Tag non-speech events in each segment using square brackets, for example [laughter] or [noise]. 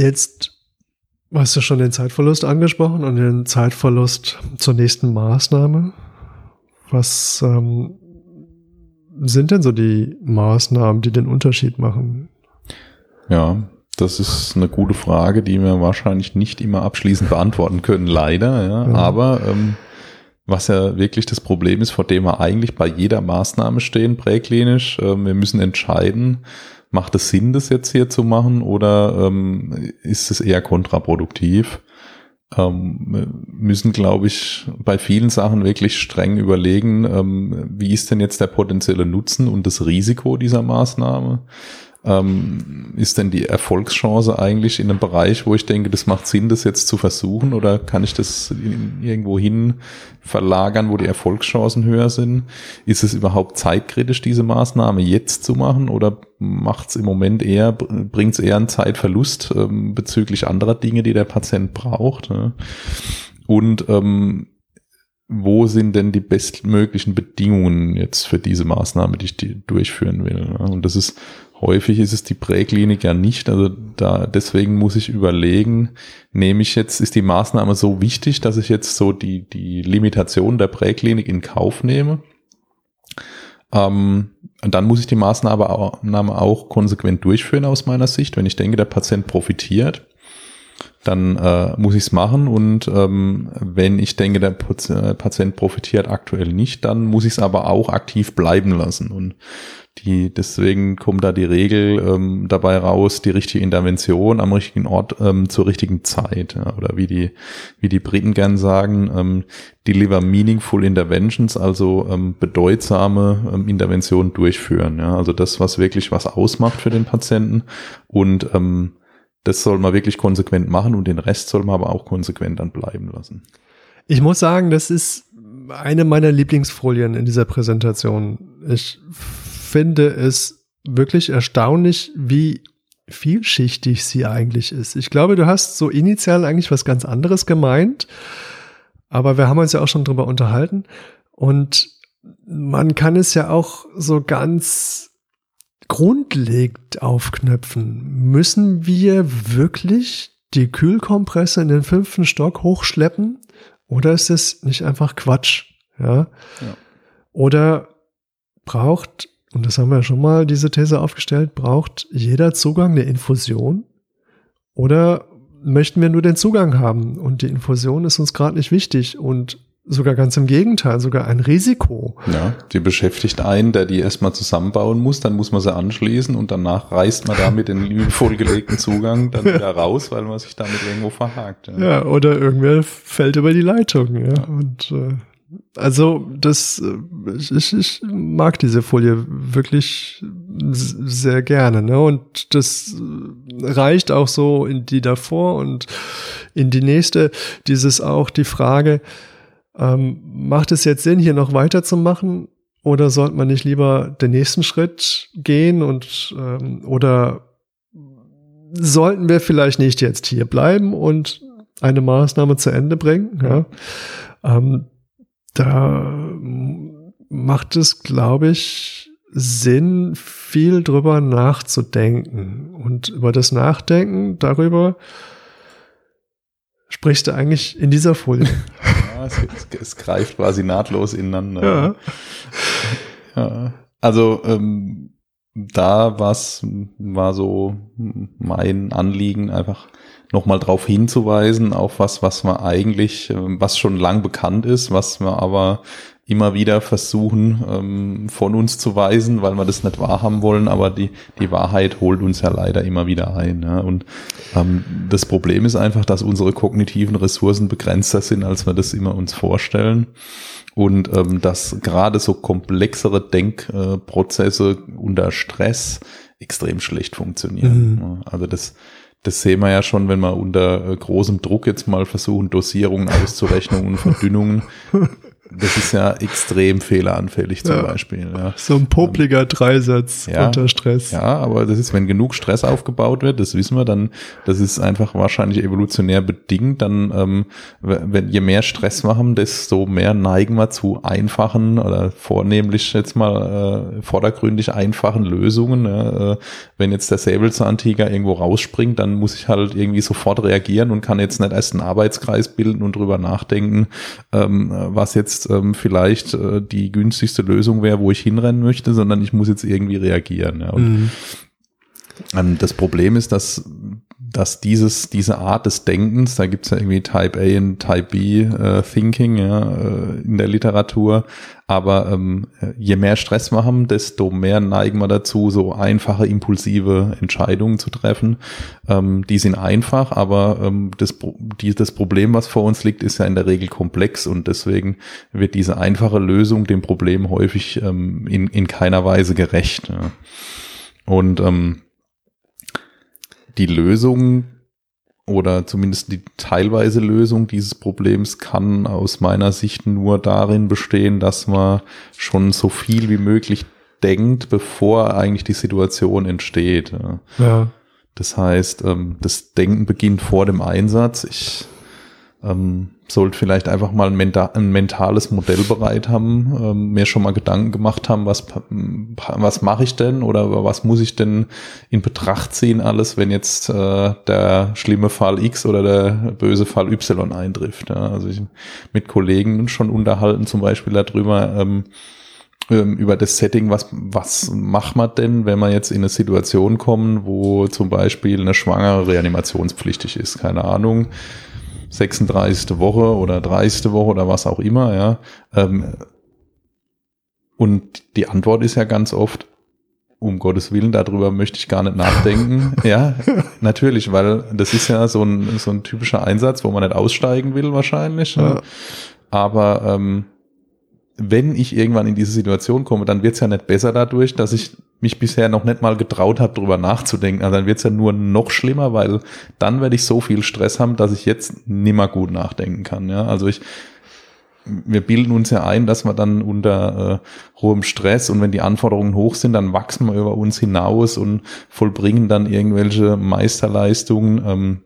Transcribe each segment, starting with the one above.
Jetzt hast du schon den Zeitverlust angesprochen und den Zeitverlust zur nächsten Maßnahme. Was ähm, sind denn so die Maßnahmen, die den Unterschied machen? Ja, das ist eine gute Frage, die wir wahrscheinlich nicht immer abschließend beantworten können, leider. Ja. ja. Aber ähm, was ja wirklich das Problem ist, vor dem wir eigentlich bei jeder Maßnahme stehen, präklinisch, äh, wir müssen entscheiden, macht es Sinn, das jetzt hier zu machen oder ähm, ist es eher kontraproduktiv? Ähm, müssen, glaube ich, bei vielen Sachen wirklich streng überlegen, ähm, wie ist denn jetzt der potenzielle Nutzen und das Risiko dieser Maßnahme? Ähm, ist denn die Erfolgschance eigentlich in einem Bereich, wo ich denke, das macht Sinn, das jetzt zu versuchen oder kann ich das irgendwo hin verlagern, wo die Erfolgschancen höher sind? Ist es überhaupt zeitkritisch, diese Maßnahme jetzt zu machen oder macht es im Moment eher, bringt es eher einen Zeitverlust ähm, bezüglich anderer Dinge, die der Patient braucht? Ne? Und ähm, wo sind denn die bestmöglichen Bedingungen jetzt für diese Maßnahme, die ich die durchführen will? Ne? Und das ist Häufig ist es die Präklinik ja nicht. Also da, deswegen muss ich überlegen, nehme ich jetzt, ist die Maßnahme so wichtig, dass ich jetzt so die, die Limitation der Präklinik in Kauf nehme? Ähm, dann muss ich die Maßnahme auch konsequent durchführen aus meiner Sicht. Wenn ich denke, der Patient profitiert, dann äh, muss ich es machen. Und ähm, wenn ich denke, der Patient profitiert aktuell nicht, dann muss ich es aber auch aktiv bleiben lassen. Und die, deswegen kommt da die Regel ähm, dabei raus, die richtige Intervention am richtigen Ort ähm, zur richtigen Zeit. Ja, oder wie die, wie die Briten gern sagen, ähm, deliver meaningful interventions, also ähm, bedeutsame ähm, Interventionen durchführen. Ja, also das, was wirklich was ausmacht für den Patienten und ähm, das soll man wirklich konsequent machen und den Rest soll man aber auch konsequent dann bleiben lassen. Ich muss sagen, das ist eine meiner Lieblingsfolien in dieser Präsentation. Ich finde es wirklich erstaunlich, wie vielschichtig sie eigentlich ist. Ich glaube, du hast so initial eigentlich was ganz anderes gemeint, aber wir haben uns ja auch schon drüber unterhalten und man kann es ja auch so ganz grundlegend aufknöpfen. Müssen wir wirklich die Kühlkompresse in den fünften Stock hochschleppen oder ist es nicht einfach Quatsch? Ja. ja. Oder braucht und das haben wir ja schon mal diese These aufgestellt, braucht jeder Zugang eine Infusion? Oder möchten wir nur den Zugang haben und die Infusion ist uns gerade nicht wichtig und sogar ganz im Gegenteil, sogar ein Risiko. Ja, die beschäftigt einen, der die erstmal zusammenbauen muss, dann muss man sie anschließen und danach reißt man damit den liebevoll gelegten Zugang dann [laughs] wieder raus, weil man sich damit irgendwo verhakt. Ja, ja oder irgendwer fällt über die Leitung, ja. ja. Und äh, also das, äh, ich, ich mag diese Folie wirklich sehr gerne, ne? Und das reicht auch so in die davor und in die nächste. Dieses auch die Frage, ähm, macht es jetzt Sinn, hier noch weiterzumachen? Oder sollte man nicht lieber den nächsten Schritt gehen und ähm, oder sollten wir vielleicht nicht jetzt hier bleiben und eine Maßnahme zu Ende bringen? Ja? Ähm, da macht es, glaube ich, Sinn, viel drüber nachzudenken. Und über das Nachdenken darüber sprichst du eigentlich in dieser Folie. Ja, es, es, greift quasi nahtlos ineinander. Ja. ja. Also ähm, da was war so mein Anliegen, einfach nochmal darauf hinzuweisen, auf was, was man eigentlich, ähm, was schon lang bekannt ist, was wir aber immer wieder versuchen ähm, von uns zu weisen, weil wir das nicht wahrhaben wollen, aber die, die Wahrheit holt uns ja leider immer wieder ein. Ja? Und ähm, das Problem ist einfach, dass unsere kognitiven Ressourcen begrenzter sind, als wir das immer uns vorstellen. Und ähm, dass gerade so komplexere Denkprozesse äh, unter Stress extrem schlecht funktionieren. Mhm. Also das das sehen wir ja schon, wenn wir unter äh, großem Druck jetzt mal versuchen, Dosierungen auszurechnen und [laughs] Verdünnungen. Das ist ja extrem fehleranfällig zum Ja. Beispiel. Ja. So ein popliger Dreisatz Ja. unter Stress. Ja, aber das ist, wenn genug Stress aufgebaut wird, das wissen wir, dann, das ist einfach wahrscheinlich evolutionär bedingt, dann, ähm, wenn, je mehr Stress wir haben, desto mehr neigen wir zu einfachen oder vornehmlich jetzt mal äh, vordergründig einfachen Lösungen. Äh, wenn jetzt der Säbelzahntiger irgendwo rausspringt, dann muss ich halt irgendwie sofort reagieren und kann jetzt nicht erst einen Arbeitskreis bilden und drüber nachdenken, ähm, was jetzt ähm, vielleicht äh, die günstigste Lösung wäre, wo ich hinrennen möchte, sondern ich muss jetzt irgendwie reagieren. Ja. Und Mhm. ähm, Das Problem ist, dass, dass dieses, diese Art des Denkens, da gibt's ja irgendwie Type A und Type B äh, Thinking ja, äh, in der Literatur, aber ähm, je mehr Stress wir haben, desto mehr neigen wir dazu, so einfache, impulsive Entscheidungen zu treffen. Ähm, die sind einfach, aber ähm, das, die, das Problem, was vor uns liegt, ist ja in der Regel komplex und deswegen wird diese einfache Lösung dem Problem häufig ähm, in, in keiner Weise gerecht. Ja. Und ähm, die Lösung oder zumindest die teilweise Lösung dieses Problems kann aus meiner Sicht nur darin bestehen, dass man schon so viel wie möglich denkt, bevor eigentlich die Situation entsteht. Ja. Das heißt, ähm, das Denken beginnt vor dem Einsatz. Ich ähm, sollte vielleicht einfach mal ein, menta ein mentales Modell bereit haben, ähm, mir schon mal Gedanken gemacht haben, was, was mache ich denn oder was muss ich denn in Betracht ziehen alles, wenn jetzt äh, der schlimme Fall X oder der böse Fall Y eintrifft. Ja? Also ich mit Kollegen schon unterhalten zum Beispiel darüber, ähm, ähm, über das Setting, was, was macht man denn, wenn man jetzt in eine Situation kommen, wo zum Beispiel eine Schwangere reanimationspflichtig ist, keine Ahnung, 36. Woche oder 30. Woche oder was auch immer, ja. Ähm, und die Antwort ist ja ganz oft, um Gottes Willen, darüber möchte ich gar nicht nachdenken. [laughs] ja, natürlich, weil das ist ja so ein, so ein typischer Einsatz, wo man nicht aussteigen will wahrscheinlich. Ja. Ja. Aber ähm, wenn ich irgendwann in diese Situation komme, dann wird's ja nicht besser dadurch, dass ich mich bisher noch nicht mal getraut habe, drüber nachzudenken. Also dann wird's ja nur noch schlimmer, weil dann werde ich so viel Stress haben, dass ich jetzt nimmer gut nachdenken kann. Ja, also ich wir bilden uns ja ein, dass wir dann unter äh, hohem Stress und wenn die Anforderungen hoch sind, dann wachsen wir über uns hinaus und vollbringen dann irgendwelche Meisterleistungen. Ähm,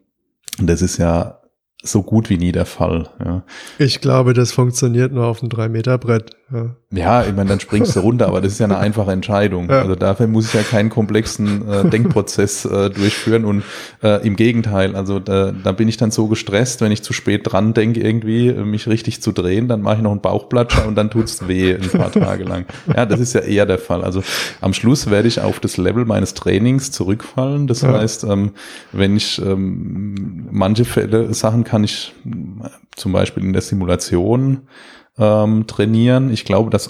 und das ist ja so gut wie nie der Fall. Ja. Ich glaube, das funktioniert nur auf einem 3-Meter-Brett. Ja. Ja, ich meine, dann springst du runter, aber das ist ja eine einfache Entscheidung. Ja. Also dafür muss ich ja keinen komplexen äh, Denkprozess äh, durchführen und äh, im Gegenteil, also da, da bin ich dann so gestresst, wenn ich zu spät dran denke, irgendwie mich richtig zu drehen, dann mache ich noch einen Bauchplatscher und dann tut's weh ein paar Tage lang. Ja, das ist ja eher der Fall. Also am Schluss werde ich auf das Level meines Trainings zurückfallen. Das Ja. heißt, ähm, wenn ich ähm, manche Fälle, Sachen kann ich zum Beispiel in der Simulation ähm, trainieren. Ich glaube, dass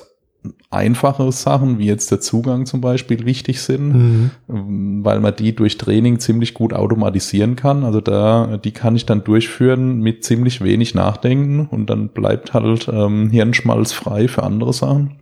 einfache Sachen, wie jetzt der Zugang zum Beispiel, wichtig sind, Mhm. ähm, weil man die durch Training ziemlich gut automatisieren kann. Also da, die kann ich dann durchführen mit ziemlich wenig Nachdenken und dann bleibt halt ähm, Hirnschmalz frei für andere Sachen.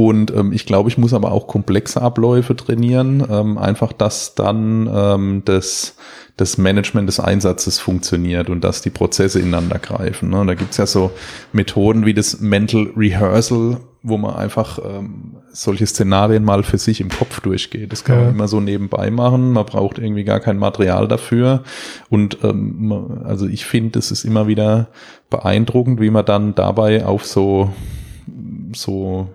Und ähm, ich glaube, ich muss aber auch komplexe Abläufe trainieren, ähm, einfach, dass dann ähm, das, das Management des Einsatzes funktioniert und dass die Prozesse ineinander greifen. Ne? Da gibt's ja so Methoden wie das Mental Rehearsal, wo man einfach ähm, solche Szenarien mal für sich im Kopf durchgeht. Das kann Ja. man immer so nebenbei machen. Man braucht irgendwie gar kein Material dafür. Und ähm, also ich finde, es ist immer wieder beeindruckend, wie man dann dabei auf so so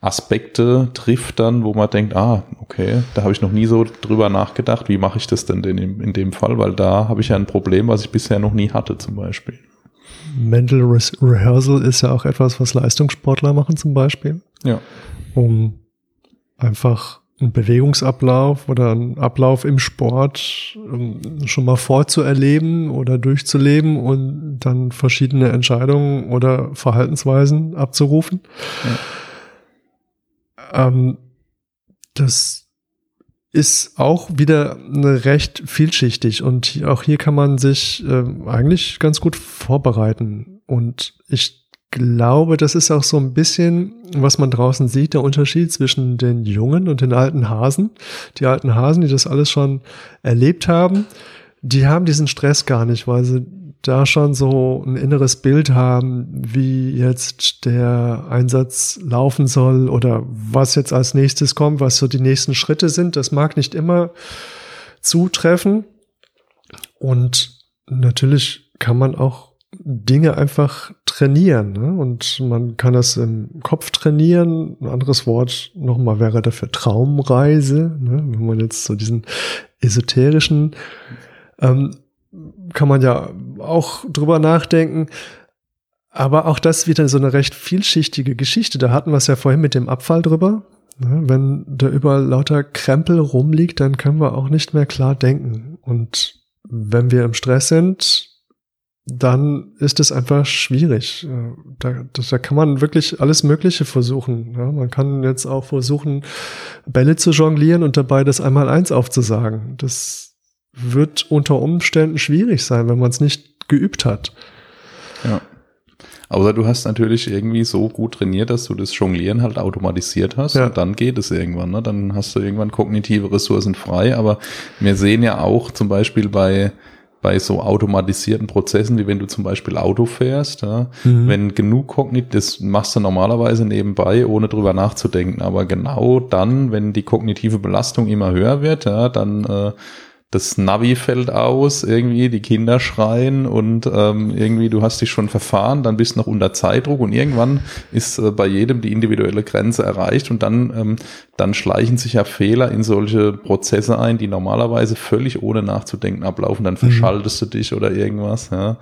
Aspekte trifft dann, wo man denkt, ah, okay, da habe ich noch nie so drüber nachgedacht, wie mache ich das denn in dem, in dem Fall, weil da habe ich ja ein Problem, was ich bisher noch nie hatte zum Beispiel. Mental Re Rehearsal ist ja auch etwas, was Leistungssportler machen zum Beispiel, Ja, um einfach einen Bewegungsablauf oder einen Ablauf im Sport schon mal vorzuerleben oder durchzuleben und dann verschiedene Entscheidungen oder Verhaltensweisen abzurufen. Ähm, das ist auch wieder eine recht vielschichtig und auch hier kann man sich ähm, eigentlich ganz gut vorbereiten. Und ich glaube, das ist auch so ein bisschen, was man draußen sieht, der Unterschied zwischen den jungen und den alten Hasen. Die alten Hasen, die das alles schon erlebt haben, die haben diesen Stress gar nicht, weil sie da schon so ein inneres Bild haben, wie jetzt der Einsatz laufen soll oder was jetzt als nächstes kommt, was so die nächsten Schritte sind. Das mag nicht immer zutreffen. Und natürlich kann man auch Dinge einfach trainieren. Ne? Und man kann das im Kopf trainieren. Ein anderes Wort nochmal wäre dafür Traumreise. Ne? Wenn man jetzt so diesen esoterischen, ähm, kann man ja auch drüber nachdenken. Aber auch das wieder so eine recht vielschichtige Geschichte. Da hatten wir es ja vorhin mit dem Abfall drüber. Ne? Wenn da überall lauter Krempel rumliegt, dann können wir auch nicht mehr klar denken. Und wenn wir im Stress sind, dann ist es einfach schwierig. Äh, da, da kann man wirklich alles Mögliche versuchen. Ja, man kann jetzt auch versuchen, Bälle zu jonglieren und dabei das einmal eins aufzusagen. Das wird unter Umständen schwierig sein, wenn man es nicht geübt hat. Ja. Aber du hast natürlich irgendwie so gut trainiert, dass du das Jonglieren halt automatisiert hast ja. und dann geht es irgendwann. Ne? Dann hast du irgendwann kognitive Ressourcen frei. Aber wir sehen ja auch zum Beispiel bei bei so automatisierten Prozessen, wie wenn du zum Beispiel Auto fährst, ja, mhm. wenn genug kognitiv, das machst du normalerweise nebenbei, ohne drüber nachzudenken. Aber genau dann, wenn die kognitive Belastung immer höher wird, ja, dann äh, das Navi fällt aus, irgendwie die Kinder schreien und ähm, irgendwie du hast dich schon verfahren, dann bist du noch unter Zeitdruck und irgendwann ist äh, bei jedem die individuelle Grenze erreicht und dann, ähm, dann schleichen sich ja Fehler in solche Prozesse ein, die normalerweise völlig ohne nachzudenken ablaufen, dann mhm. verschaltest mhm. du dich oder irgendwas, ja.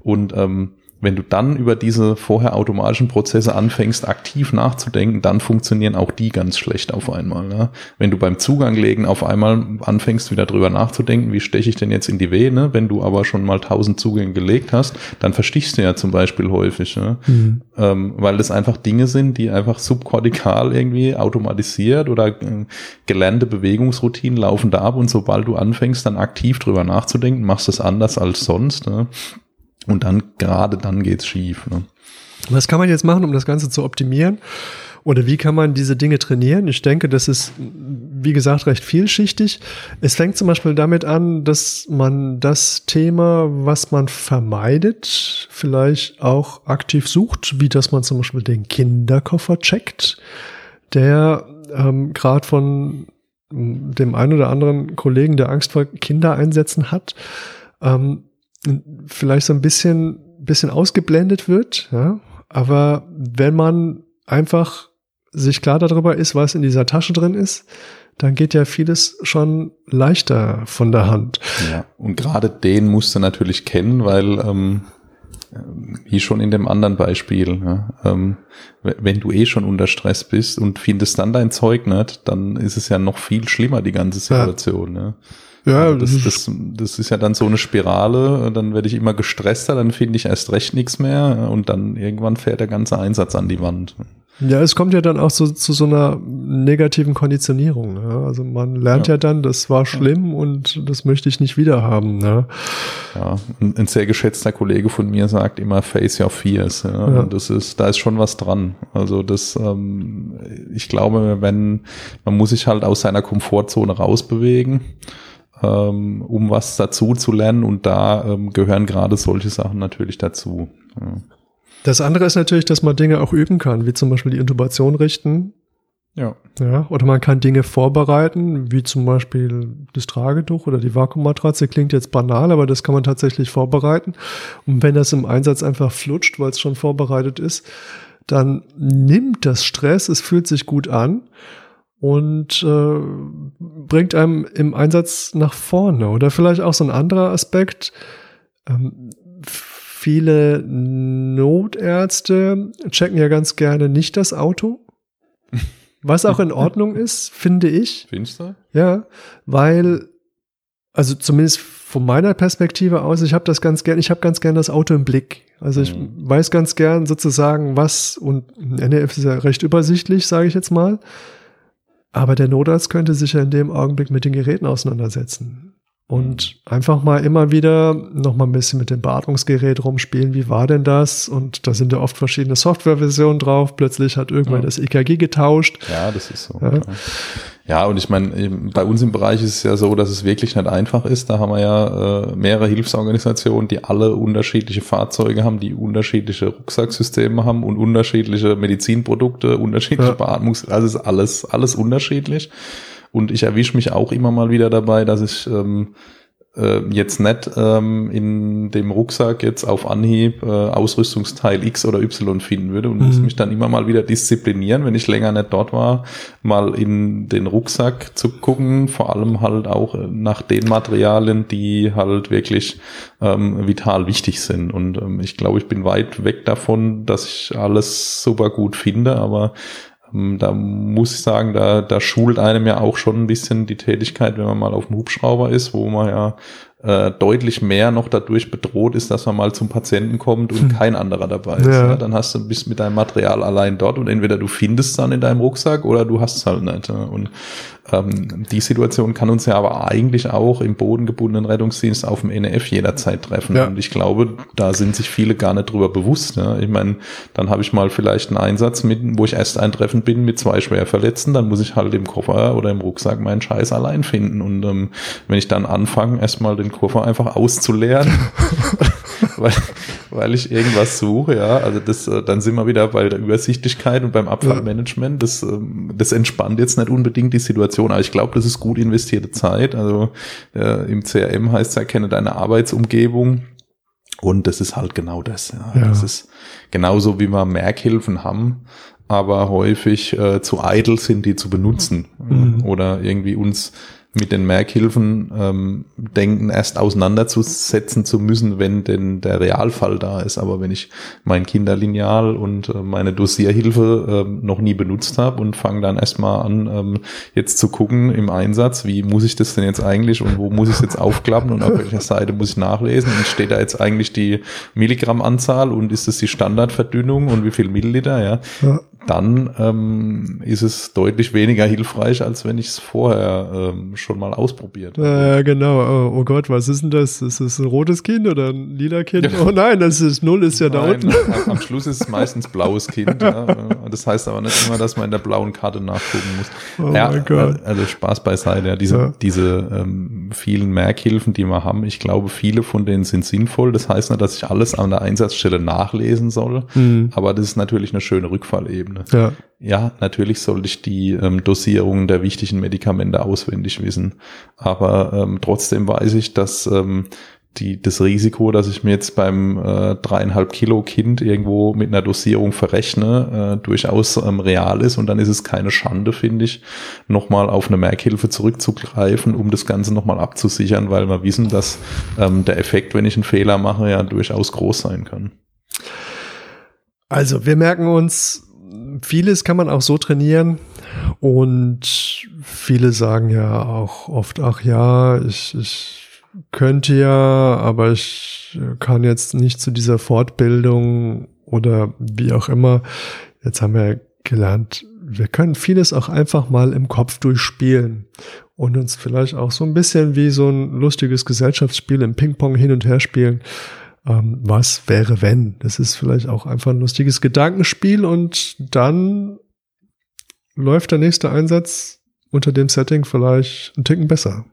Und ähm, wenn du dann über diese vorher automatischen Prozesse anfängst, aktiv nachzudenken, dann funktionieren auch die ganz schlecht auf einmal. Ne? Wenn du beim Zugang legen auf einmal anfängst, wieder drüber nachzudenken, wie steche ich denn jetzt in die Vene, wenn du aber schon mal tausend Zugänge gelegt hast, dann verstichst du ja zum Beispiel häufig, ne? Mhm. Ähm, weil das einfach Dinge sind, die einfach subkortikal irgendwie automatisiert oder äh, gelernte Bewegungsroutinen laufen da ab und sobald du anfängst, dann aktiv drüber nachzudenken, machst du es anders als sonst. Ne? Und dann, gerade dann geht's schief. Ne? Was kann man jetzt machen, um das Ganze zu optimieren? Oder wie kann man diese Dinge trainieren? Ich denke, das ist, wie gesagt, recht vielschichtig. Es fängt zum Beispiel damit an, dass man das Thema, was man vermeidet, vielleicht auch aktiv sucht, wie dass man zum Beispiel den Kinderkoffer checkt, der ähm, gerade von dem einen oder anderen Kollegen, der Angst vor Kindereinsätzen hat, ähm, vielleicht so ein bisschen, bisschen ausgeblendet wird, ja. Aber wenn man einfach sich klar darüber ist, was in dieser Tasche drin ist, dann geht ja vieles schon leichter von der Hand. Ja, und gerade den musst du natürlich kennen, weil ähm, wie schon in dem anderen Beispiel, ja, ähm, wenn du eh schon unter Stress bist und findest dann dein Zeug nicht, dann ist es ja noch viel schlimmer, die ganze Situation. Ja. ja. Ja, also das, das, das ist ja dann so eine Spirale, dann werde ich immer gestresster, dann finde ich erst recht nichts mehr und dann irgendwann fährt der ganze Einsatz an die Wand. Ja, es kommt ja dann auch so, zu so einer negativen Konditionierung. Ja? Also man lernt ja. ja. dann, das war schlimm und das möchte ich nicht wieder haben. Ne? Ja, ein, ein, sehr geschätzter Kollege von mir sagt immer Face Your Fears. Ja? ja. Und das ist, da ist schon was dran. Also das, ähm, ich glaube, wenn man muss sich halt aus seiner Komfortzone rausbewegen ähm, um was dazu zu lernen. Und da ähm, gehören gerade solche Sachen natürlich dazu. Ja. Das andere ist natürlich, dass man Dinge auch üben kann, wie zum Beispiel die Intubation richten. Ja. ja. Oder man kann Dinge vorbereiten, wie zum Beispiel das Tragetuch oder die Vakuummatratze. Klingt jetzt banal, aber das kann man tatsächlich vorbereiten. Und wenn das im Einsatz einfach flutscht, weil es schon vorbereitet ist, dann nimmt das Stress, es fühlt sich gut an und äh, bringt einem im Einsatz nach vorne. Oder vielleicht auch so ein anderer Aspekt. Ähm, viele Notärzte checken ja ganz gerne nicht das Auto. [laughs] Was auch in Ordnung ist, finde ich. Findest du? Ja, weil, also zumindest von meiner Perspektive aus, ich habe das ganz gern, ich habe ganz gern das Auto im Blick. Also ich mhm. weiß ganz gern sozusagen, was, und NRF ist ja recht übersichtlich, sage ich jetzt mal. Aber der Notarzt könnte sich ja in dem Augenblick mit den Geräten auseinandersetzen. Und mhm. einfach mal immer wieder noch mal ein bisschen mit dem Beatmungsgerät rumspielen. Wie war denn das? Und da sind ja oft verschiedene Softwareversionen drauf. Plötzlich hat irgendwann ja. das EKG getauscht. Ja, das ist so. Ja. Ja, und ich meine, bei uns im Bereich ist es ja so, dass es wirklich nicht einfach ist. Da haben wir ja äh, mehrere Hilfsorganisationen, die alle unterschiedliche Fahrzeuge haben, die unterschiedliche Rucksacksysteme haben und unterschiedliche Medizinprodukte, unterschiedliche ja. Beatmungs, also ist alles, alles unterschiedlich. Und ich erwische mich auch immer mal wieder dabei, dass ich ähm, äh, jetzt nicht ähm, in dem Rucksack jetzt auf Anhieb äh, Ausrüstungsteil X oder Y finden würde und mhm. muss mich dann immer mal wieder disziplinieren, wenn ich länger nicht dort war, mal in den Rucksack zu gucken, vor allem halt auch nach den Materialien, die halt wirklich ähm, vital wichtig sind. Und ähm, ich glaube, ich bin weit weg davon, dass ich alles super gut finde, aber da muss ich sagen, da, da schult einem ja auch schon ein bisschen die Tätigkeit, wenn man mal auf dem Hubschrauber ist, wo man ja äh, deutlich mehr noch dadurch bedroht ist, dass man mal zum Patienten kommt und hm. kein anderer dabei ist. Ja. Ja, dann hast du bist mit deinem Material allein dort und entweder du findest es dann in deinem Rucksack oder du hast es halt nicht. Und ähm, die Situation kann uns ja aber eigentlich auch im bodengebundenen Rettungsdienst auf dem NF jederzeit treffen. Ja. Und ich glaube, da sind sich viele gar nicht drüber bewusst. Ja. Ich meine, dann habe ich mal vielleicht einen Einsatz mit, wo ich erst eintreffend bin mit zwei schwer Verletzten, dann muss ich halt im Koffer oder im Rucksack meinen Scheiß allein finden. Und ähm, wenn ich dann anfange, erstmal den Koffer einfach auszuleeren, [laughs] [laughs] [laughs] weil, weil ich irgendwas suche, ja, also das, äh, dann sind wir wieder bei der Übersichtlichkeit und beim Abfallmanagement. Das, ähm, das entspannt jetzt nicht unbedingt die Situation, aber ich glaube, das ist gut investierte Zeit. Also äh, im CRM heißt es ja, kenne deine Arbeitsumgebung. Und das ist halt genau das. Ja. ja. Das ist genauso, wie wir Merkhilfen haben, aber häufig äh, zu eitel sind, die zu benutzen. Mhm. Oder irgendwie uns mit den Merkhilfen ähm, denken, erst auseinanderzusetzen zu müssen, wenn denn der Realfall da ist. Aber wenn ich mein Kinderlineal und äh, meine Dosierhilfe äh, noch nie benutzt habe und fange dann erstmal an, ähm, jetzt zu gucken im Einsatz, wie muss ich das denn jetzt eigentlich und wo muss ich es jetzt aufklappen und auf welcher Seite muss ich nachlesen und steht da jetzt eigentlich die Milligrammanzahl und ist das die Standardverdünnung und wie viel Milliliter, ja. ja dann ähm, ist es deutlich weniger hilfreich, als wenn ich es vorher ähm, schon mal ausprobiert habe. Ja, genau. Oh, oh, Gott, was ist denn das? Ist das ein rotes Kind oder ein lila Kind? Oh nein, das ist Null ist ja nein, da unten. Am Schluss ist es meistens blaues Kind. ja. [laughs] Das heißt aber nicht immer, dass man in der blauen Karte nachgucken muss. [laughs] Oh ja, mein Gott. Also Spaß beiseite. Ja, diese, ja. diese ähm, vielen Merkhilfen, die wir haben, ich glaube, viele von denen sind sinnvoll. Das heißt nicht, dass ich alles an der Einsatzstelle nachlesen soll, mhm. aber das ist natürlich eine schöne Rückfallebene. Ebene. Ja. ja, natürlich sollte ich die ähm, Dosierungen der wichtigen Medikamente auswendig wissen. Aber ähm, trotzdem weiß ich, dass ähm, die, das Risiko, dass ich mir jetzt beim äh, dreieinhalb Kilo Kind irgendwo mit einer Dosierung verrechne, äh, durchaus ähm, real ist und dann ist es keine Schande, finde ich, nochmal auf eine Merkhilfe zurückzugreifen, um das Ganze nochmal abzusichern, weil wir wissen, dass ähm, der Effekt, wenn ich einen Fehler mache, ja durchaus groß sein kann. Also wir merken uns vieles kann man auch so trainieren und viele sagen ja auch oft, ach ja, ich, ich könnte ja, aber ich kann jetzt nicht zu dieser Fortbildung oder wie auch immer. Jetzt haben wir gelernt, wir können vieles auch einfach mal im Kopf durchspielen und uns vielleicht auch so ein bisschen wie so ein lustiges Gesellschaftsspiel im Ping-Pong hin und her spielen ähm, was wäre wenn. Das ist vielleicht auch einfach ein lustiges Gedankenspiel und dann läuft der nächste Einsatz unter dem Setting vielleicht ein Ticken besser.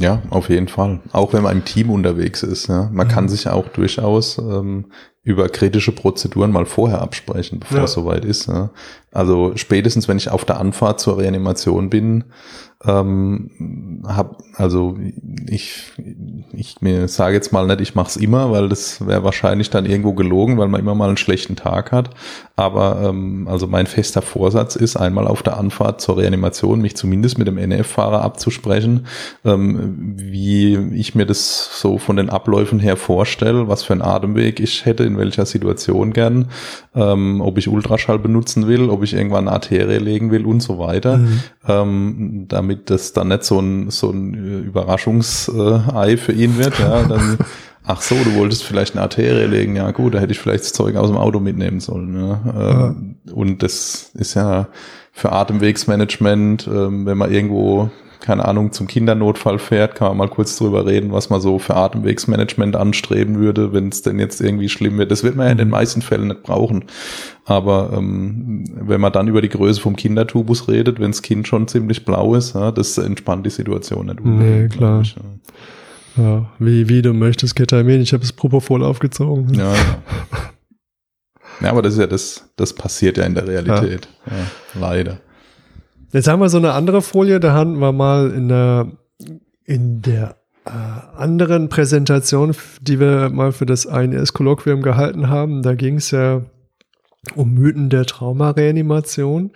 Ja, auf jeden Fall. Auch wenn man im Team unterwegs ist. Ja. Man mhm. kann sich auch durchaus ähm, über kritische Prozeduren mal vorher absprechen, bevor ja. es soweit ist. Ja. Also spätestens, wenn ich auf der Anfahrt zur Reanimation bin, ähm, hab, also ich, ich mir sage jetzt mal nicht, ich mache es immer, weil das wäre wahrscheinlich dann irgendwo gelogen, weil man immer mal einen schlechten Tag hat. Aber ähm, also mein fester Vorsatz ist, einmal auf der Anfahrt zur Reanimation mich zumindest mit dem NF-Fahrer abzusprechen, ähm, wie ich mir das so von den Abläufen her vorstelle, was für einen Atemweg ich hätte, in welcher Situation gern, ähm, ob ich Ultraschall benutzen will, ob ich irgendwann eine Arterie legen will und so weiter. Mhm. Ähm, damit das dann nicht so ein, so ein Überraschungsei für ihn wird, ja, [laughs] dann, ach so, du wolltest vielleicht eine Arterie legen, ja gut, da hätte ich vielleicht das Zeug aus dem Auto mitnehmen sollen. Ja. ja. Und das ist ja für Atemwegsmanagement, ähm, wenn man irgendwo keine Ahnung, zum Kindernotfall fährt, kann man mal kurz drüber reden, was man so für Atemwegsmanagement anstreben würde, wenn es denn jetzt irgendwie schlimm wird. Das wird man ja in den meisten Fällen nicht brauchen. Aber ähm, wenn man dann über die Größe vom Kindertubus redet, wenn das Kind schon ziemlich blau ist, ja, das entspannt die Situation nicht. Nee, klar. Ich, ja. ja. wie, wie du möchtest, Ketamin. Ich habe es Propofol aufgezogen. Ja, ja. ja, aber das ist ja das, das passiert ja in der Realität. Ja, leider. Jetzt haben wir so eine andere Folie, da hatten wir mal in der, in der äh, anderen Präsentation, die wir mal für das INS-Kolloquium gehalten haben, da ging es ja um Mythen der Traumareanimation.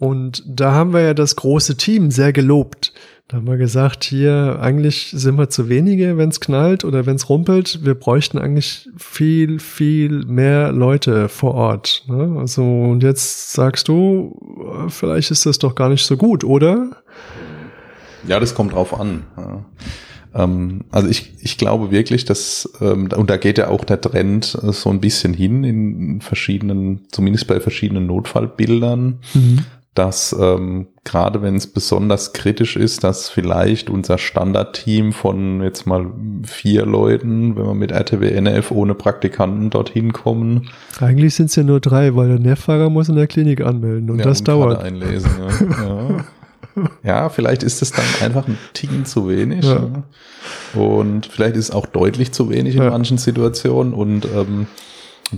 Und da haben wir ja das große Team sehr gelobt. Da haben wir gesagt, hier eigentlich sind wir zu wenige, wenn es knallt oder wenn es rumpelt. Wir bräuchten eigentlich viel, viel mehr Leute vor Ort. Ne? Also und jetzt sagst du, vielleicht ist das doch gar nicht so gut, oder? Ja, das kommt drauf an. Ja. Ähm, also ich, ich glaube wirklich, dass, ähm, und da geht ja auch der Trend äh, so ein bisschen hin in verschiedenen, zumindest bei verschiedenen Notfallbildern. Mhm dass ähm, gerade wenn es besonders kritisch ist, dass vielleicht unser Standardteam von jetzt mal vier Leuten, wenn wir mit RTW NF ohne Praktikanten dorthin kommen. Eigentlich sind es ja nur drei, weil der Nervfahrer muss in der Klinik anmelden und ja, das und dauert. Einlesen, ja. [laughs] ja. ja. vielleicht ist es dann einfach ein Ticken zu wenig. Und vielleicht ist es auch deutlich zu wenig in manchen Situationen und ähm,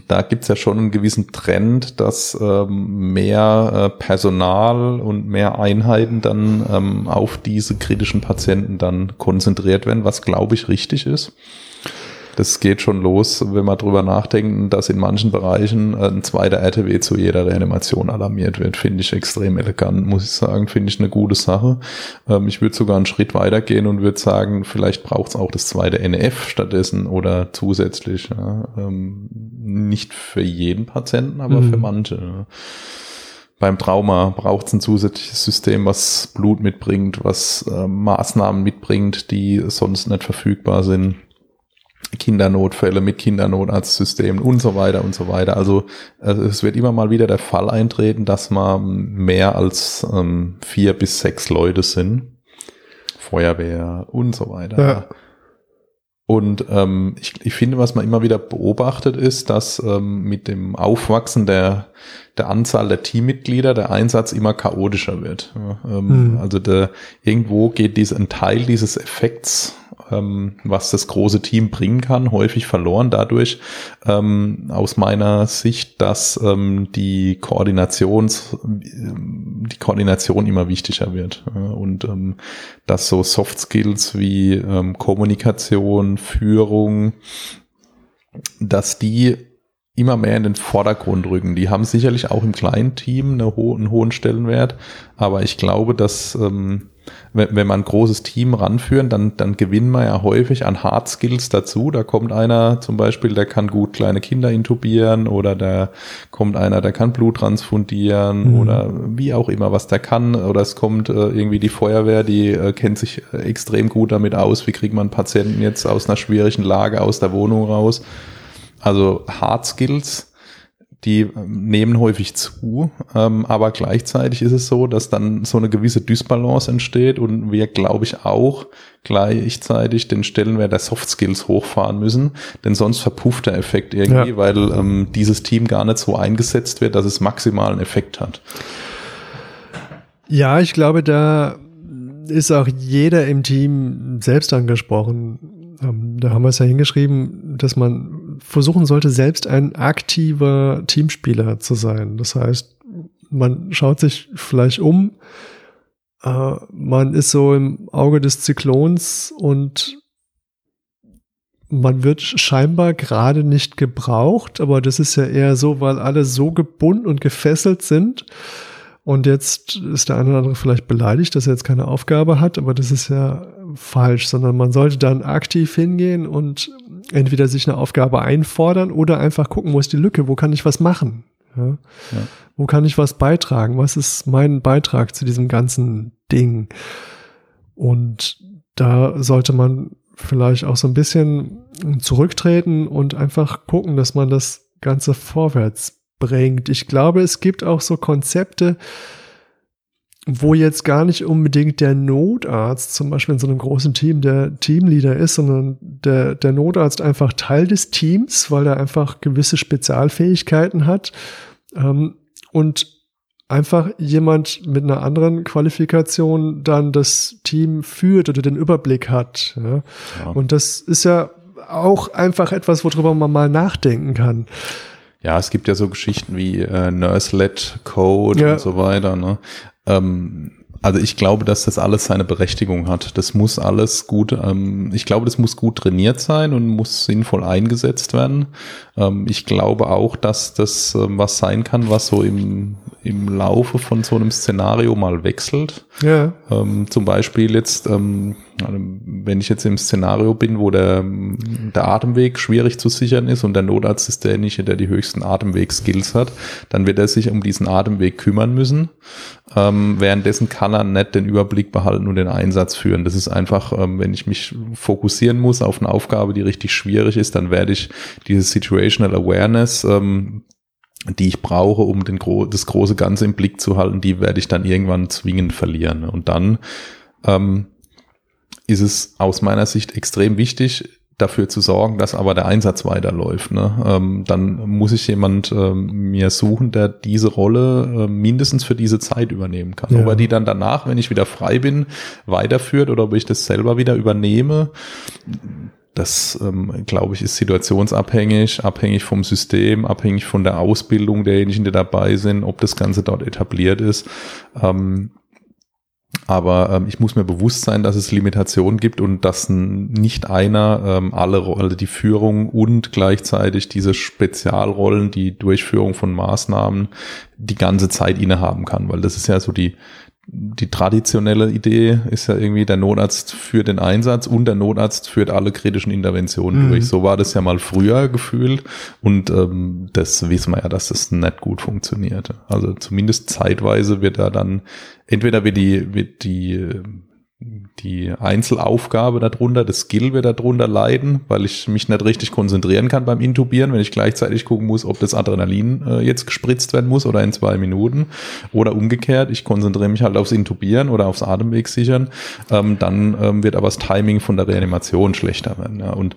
da gibt's ja schon einen gewissen Trend, dass ähm, mehr äh, Personal und mehr Einheiten dann ähm, auf diese kritischen Patienten dann konzentriert werden, was glaube ich richtig ist das geht schon los, wenn man drüber nachdenkt, dass in manchen Bereichen ein zweiter RTW zu jeder Reanimation alarmiert wird. Finde ich extrem elegant, muss ich sagen. Finde ich eine gute Sache. Ähm, ich würde sogar einen Schritt weiter gehen und würde sagen, vielleicht braucht es auch das zweite NF stattdessen oder zusätzlich. Ja. Ähm, nicht für jeden Patienten, aber mhm. für manche. beim Trauma braucht es ein zusätzliches System, was Blut mitbringt, was äh, Maßnahmen mitbringt, die sonst nicht verfügbar sind. Kindernotfälle mit Kindernotarztsystemen und so weiter und so weiter. Also äh, es wird immer mal wieder der Fall eintreten, dass man mehr als ähm, vier bis sechs Leute sind. Feuerwehr und so weiter. Ja. Und ähm, ich, ich finde, was man immer wieder beobachtet, ist, dass ähm, mit dem Aufwachsen der, der Anzahl der Teammitglieder der Einsatz immer chaotischer wird. Ja, ähm, mhm. Also der, irgendwo geht dies, ein Teil dieses Effekts ähm, was das große Team bringen kann, häufig verloren dadurch ähm, aus meiner Sicht, dass ähm, die Koordinations die Koordination immer wichtiger wird äh, und ähm, dass so Soft Skills wie ähm, Kommunikation, Führung, dass die immer mehr in den Vordergrund rücken. Die haben sicherlich auch im kleinen Team eine ho einen hohen Stellenwert, aber ich glaube, dass ähm, wenn, wenn man ein großes Team ranführen, dann, dann gewinnen wir ja häufig an Hard Skills dazu. Da kommt einer zum Beispiel, der kann gut kleine Kinder intubieren oder da kommt einer, der kann Blut transfundieren mhm. oder wie auch immer, was der kann. Oder es kommt äh, irgendwie die Feuerwehr, die äh, kennt sich äh, extrem gut damit aus. Wie kriegt man Patienten jetzt aus einer schwierigen Lage aus der Wohnung raus? Also Hard Skills die ähm, nehmen häufig zu, ähm, aber gleichzeitig ist es so, dass dann so eine gewisse Dysbalance entsteht und wir, glaube ich, auch gleichzeitig den Stellenwert der Soft Skills hochfahren müssen, denn sonst verpufft der Effekt irgendwie, ja. weil ähm, dieses Team gar nicht so eingesetzt wird, dass es maximalen Effekt hat. Ja, ich glaube, da ist auch jeder im Team selbst angesprochen. Ähm, da haben wir es ja hingeschrieben, dass man versuchen sollte, selbst ein aktiver Teamspieler zu sein. Das heißt, man schaut sich vielleicht um, äh, man ist so im Auge des Zyklons und man wird scheinbar gerade nicht gebraucht, aber das ist ja eher so, weil alle so gebunden und gefesselt sind. Und jetzt ist der eine oder andere vielleicht beleidigt, dass er jetzt keine Aufgabe hat, aber das ist ja falsch, sondern man sollte dann aktiv hingehen und entweder sich eine Aufgabe einfordern oder einfach gucken, wo ist die Lücke, wo kann ich was machen? Ja? ja. Wo kann ich was beitragen? Was ist mein Beitrag zu diesem ganzen Ding? Und da sollte man vielleicht auch so ein bisschen zurücktreten und einfach gucken, dass man das Ganze vorwärts bringt. Ich glaube, es gibt auch so Konzepte, wo jetzt gar nicht unbedingt der Notarzt zum Beispiel in so einem großen Team der Teamleader ist, sondern der, der Notarzt einfach Teil des Teams, weil er einfach gewisse Spezialfähigkeiten hat ähm, und einfach jemand mit einer anderen Qualifikation dann das Team führt oder den Überblick hat. Ja? ja. Und das ist ja auch einfach etwas, worüber man mal nachdenken kann. Ja, es gibt ja so Geschichten wie äh, Nurse-led Code ja. und so weiter. Ne? Ähm, also ich glaube, dass das alles seine Berechtigung hat. Das muss alles gut, ähm, ich glaube, das muss gut trainiert sein und muss sinnvoll eingesetzt werden. Ähm, ich glaube auch, dass das ähm, was sein kann, was so im, im Laufe von so einem Szenario mal wechselt. Ja. Ähm, zum Beispiel jetzt, ähm, wenn ich jetzt im Szenario bin, wo der, der Atemweg schwierig zu sichern ist und der Notarzt ist derjenige, der die höchsten Atemweg-Skills hat, dann wird er sich um diesen Atemweg kümmern müssen. Ähm, währenddessen kann er nicht den Überblick behalten und den Einsatz führen. Das ist einfach, ähm, wenn ich mich fokussieren muss auf eine Aufgabe, die richtig schwierig ist, dann werde ich diese Situational Awareness ähm, die ich brauche, um den, das große Ganze im Blick zu halten, die werde ich dann irgendwann zwingend verlieren. Und dann ähm, ist es aus meiner Sicht extrem wichtig, dafür zu sorgen, dass aber der Einsatz weiterläuft. Ne? Ähm, dann muss ich jemand ähm, mir suchen, der diese Rolle äh, mindestens für diese Zeit übernehmen kann. Ja. Ob er die dann danach, wenn ich wieder frei bin, weiterführt oder ob ich das selber wieder übernehme, das, ähm, glaube ich, ist situationsabhängig, abhängig vom System, abhängig von der Ausbildung derjenigen, die dabei sind, ob das Ganze dort etabliert ist. Ähm, aber ähm, ich muss mir bewusst sein, dass es Limitationen gibt und dass nicht einer ähm, alle Rollen, die Führung und gleichzeitig diese Spezialrollen, die Durchführung von Maßnahmen die ganze Zeit innehaben kann, weil das ist ja so die die traditionelle Idee ist ja irgendwie, der Notarzt führt den Einsatz und der Notarzt führt alle kritischen Interventionen mhm. durch. So war das ja mal früher gefühlt und ähm, das wissen wir ja, dass das nicht gut funktioniert. Also zumindest zeitweise wird da dann, entweder wird die, wird die die Einzelaufgabe darunter, das Skill wird darunter leiden, weil ich mich nicht richtig konzentrieren kann beim Intubieren, wenn ich gleichzeitig gucken muss, ob das Adrenalin äh, jetzt gespritzt werden muss oder in zwei Minuten oder umgekehrt, ich konzentriere mich halt aufs Intubieren oder aufs Atemweg sichern, ähm, dann ähm, wird aber das Timing von der Reanimation schlechter werden. Ja, und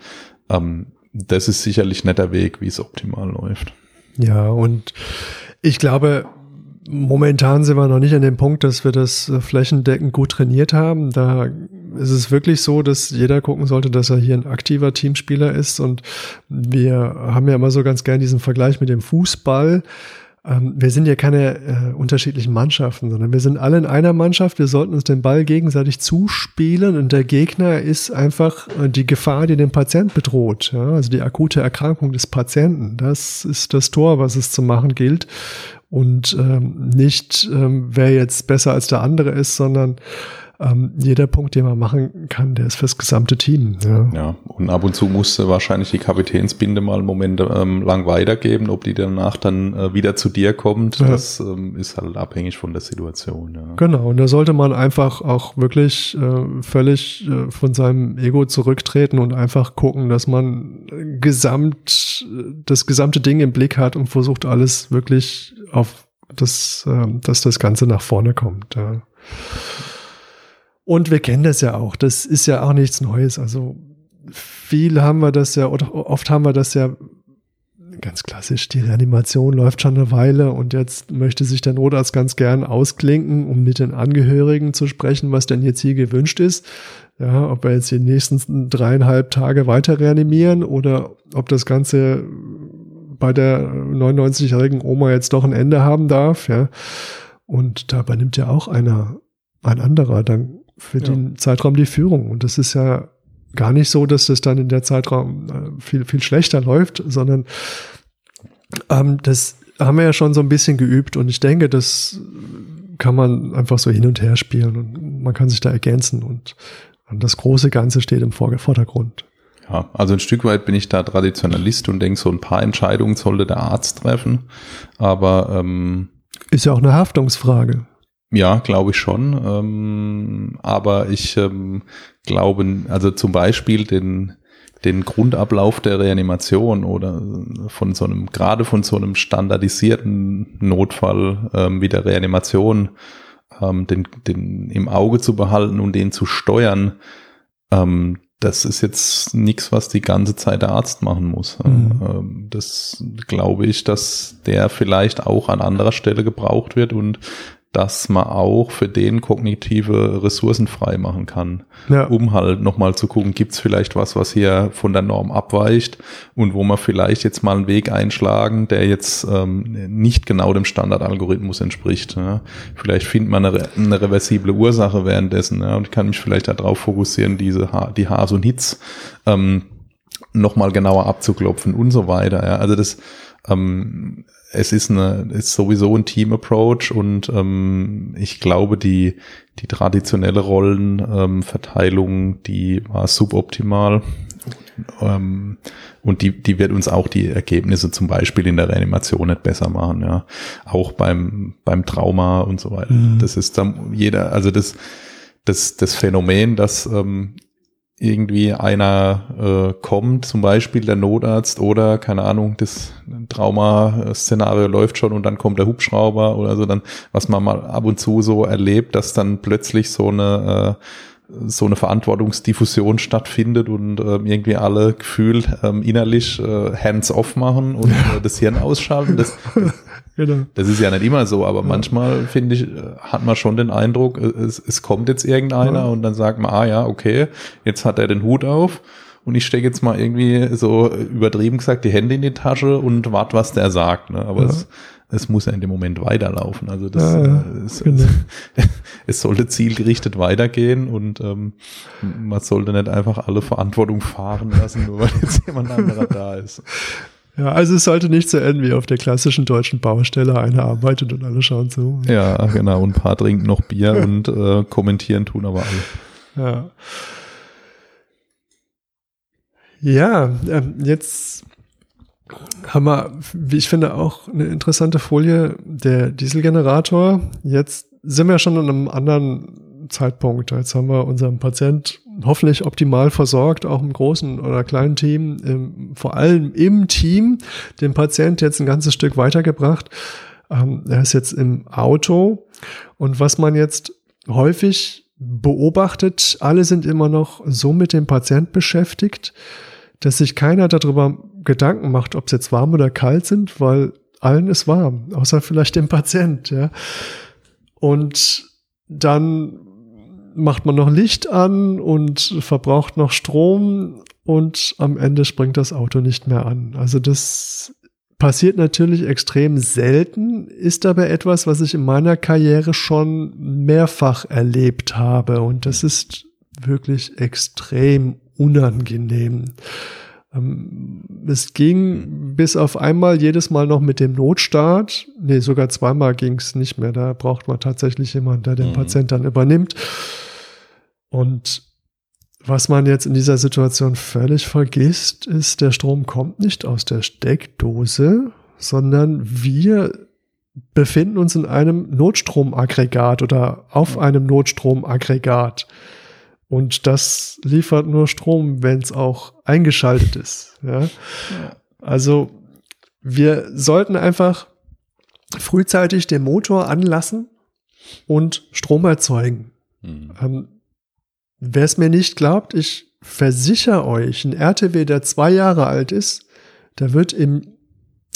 ähm, das ist sicherlich nicht der Weg, wie es optimal läuft. Ja, und ich glaube, Momentan sind wir noch nicht an dem Punkt, dass wir das äh, flächendeckend gut trainiert haben. Da ist es wirklich so, dass jeder gucken sollte, dass er hier ein aktiver Teamspieler ist. Und wir haben ja immer so ganz gern diesen Vergleich mit dem Fußball. Ähm, wir sind ja keine äh, unterschiedlichen Mannschaften, sondern wir sind alle in einer Mannschaft. Wir sollten uns den Ball gegenseitig zuspielen und der Gegner ist einfach äh, die Gefahr, die den Patient bedroht. Ja? Also die akute Erkrankung des Patienten. Das ist das Tor, was es zu machen gilt und ähm, nicht, ähm, wer jetzt besser als der andere ist, sondern ähm, jeder Punkt, den man machen kann, der ist fürs gesamte Team. Ja, ja und ab und zu musste wahrscheinlich die Kapitänsbinde mal einen Moment ähm, lang weitergeben, ob die danach dann äh, wieder zu dir kommt, ja. das ähm, ist halt abhängig von der Situation. Ja. Genau, und da sollte man einfach auch wirklich äh, völlig äh, von seinem Ego zurücktreten und einfach gucken, dass man gesamt das gesamte Ding im Blick hat und versucht alles wirklich auf das, äh, dass das Ganze nach vorne kommt. Ja. Und wir kennen das ja auch. Das ist ja auch nichts Neues. Also viel haben wir das ja, oder oft haben wir das ja ganz klassisch. Die Reanimation läuft schon eine Weile und jetzt möchte sich der Notarzt ganz gern ausklinken, um mit den Angehörigen zu sprechen, was denn jetzt hier gewünscht ist. Ja, ob wir jetzt die nächsten dreieinhalb Tage weiter reanimieren oder ob das Ganze bei der 99-jährigen Oma jetzt doch ein Ende haben darf, ja. Und da übernimmt ja auch einer, ein anderer dann für ja. den Zeitraum die Führung. Und das ist ja gar nicht so, dass das dann in der Zeitraum äh, viel, viel schlechter läuft, sondern ähm, das haben wir ja schon so ein bisschen geübt und ich denke, das kann man einfach so hin und her spielen und man kann sich da ergänzen und das große Ganze steht im Vordergrund. Ja, also ein Stück weit bin ich da Traditionalist und denke, so ein paar Entscheidungen sollte der Arzt treffen, aber ähm, ist ja auch eine Haftungsfrage. Ja, glaube ich schon. Ähm, aber ich ähm, glaube, also zum Beispiel den, den Grundablauf der Reanimation oder von so einem, gerade von so einem standardisierten Notfall ähm, wie der Reanimation ähm, den, den im Auge zu behalten und den zu steuern, ähm, das ist jetzt nichts, was die ganze Zeit der Arzt machen muss. Mhm. Ähm, das glaube ich, dass der vielleicht auch an anderer Stelle gebraucht wird und dass man auch für den kognitive Ressourcen frei machen kann, ja. um halt nochmal zu gucken, gibt's vielleicht was, was hier von der Norm abweicht und wo man vielleicht jetzt mal einen Weg einschlagen, der jetzt ähm, nicht genau dem Standardalgorithmus entspricht. Ja. Vielleicht findet man eine, eine, reversible Ursache währenddessen ja, und kann mich vielleicht darauf fokussieren, diese ha die Haars und Hits ähm, nochmal genauer abzuklopfen und so weiter. Ja. Also das ähm, es ist eine, ist sowieso ein Team-Approach und ähm, ich glaube, die, die traditionelle Rollenverteilung, ähm, die war suboptimal. Ähm, und die, die wird uns auch die Ergebnisse zum Beispiel in der Reanimation nicht besser machen, ja. Auch beim, beim Trauma und so weiter. Mhm. Das ist dann jeder, also das, das, das Phänomen, dass ähm, irgendwie einer äh, kommt, zum Beispiel der Notarzt oder keine Ahnung, das Trauma-Szenario läuft schon und dann kommt der Hubschrauber oder so, dann, was man mal ab und zu so erlebt, dass dann plötzlich so eine äh, so eine Verantwortungsdiffusion stattfindet und äh, irgendwie alle gefühlt ähm, innerlich äh, hands-off machen und äh, das Hirn ausschalten. Das, Genau. Das ist ja nicht immer so, aber ja. manchmal finde ich, hat man schon den Eindruck, es, es kommt jetzt irgendeiner ja. und dann sagt man, ah ja, okay, jetzt hat er den Hut auf und ich stecke jetzt mal irgendwie so übertrieben gesagt die Hände in die Tasche und warte, was der sagt. Ne? Aber ja. es, es muss ja in dem Moment weiterlaufen. Also das ja, ja, äh, es, genau. es, [laughs] es, sollte zielgerichtet weitergehen und ähm, man sollte nicht einfach alle Verantwortung fahren lassen, nur weil jetzt jemand anderer da ist. [laughs] Ja, also es sollte nicht so enden wie auf der klassischen deutschen Baustelle. Einer arbeitet und alle schauen zu. Ja, genau. Und ein paar trinken noch Bier [laughs] und äh, kommentieren tun aber alle. Ja. Ja, ähm, jetzt haben wir, wie ich finde, auch eine interessante Folie, der Dieselgenerator. Jetzt sind wir schon an einem anderen Zeitpunkt. Jetzt haben wir unseren Patient hoffentlich optimal versorgt, auch im großen oder kleinen Team, im, vor allem im Team, den Patient jetzt ein ganzes Stück weitergebracht. Ähm, er ist jetzt im Auto und was man jetzt häufig beobachtet, alle sind immer noch so mit dem Patient beschäftigt, dass sich keiner darüber Gedanken macht, ob es jetzt warm oder kalt sind, weil allen ist warm, außer vielleicht dem Patient, ja. Und dann macht man noch Licht an und verbraucht noch Strom und am Ende springt das Auto nicht mehr an. Also das passiert natürlich extrem selten, ist aber etwas, was ich in meiner Karriere schon mehrfach erlebt habe und das ist wirklich extrem unangenehm. Ähm, es ging bis auf einmal jedes Mal noch mit dem Notstart. Nee, sogar zweimal ging es nicht mehr. Da braucht man tatsächlich jemanden, der den mhm. Patient dann übernimmt. Und was man jetzt in dieser Situation völlig vergisst, ist, der Strom kommt nicht aus der Steckdose, sondern wir befinden uns in einem Notstromaggregat oder auf einem Notstromaggregat. Und das liefert nur Strom, wenn es auch eingeschaltet ist. Ja? Also wir sollten einfach frühzeitig den Motor anlassen und Strom erzeugen. Mhm. Ähm, Wer es mir nicht glaubt, ich versichere euch, ein RTW, der zwei Jahre alt ist, der wird im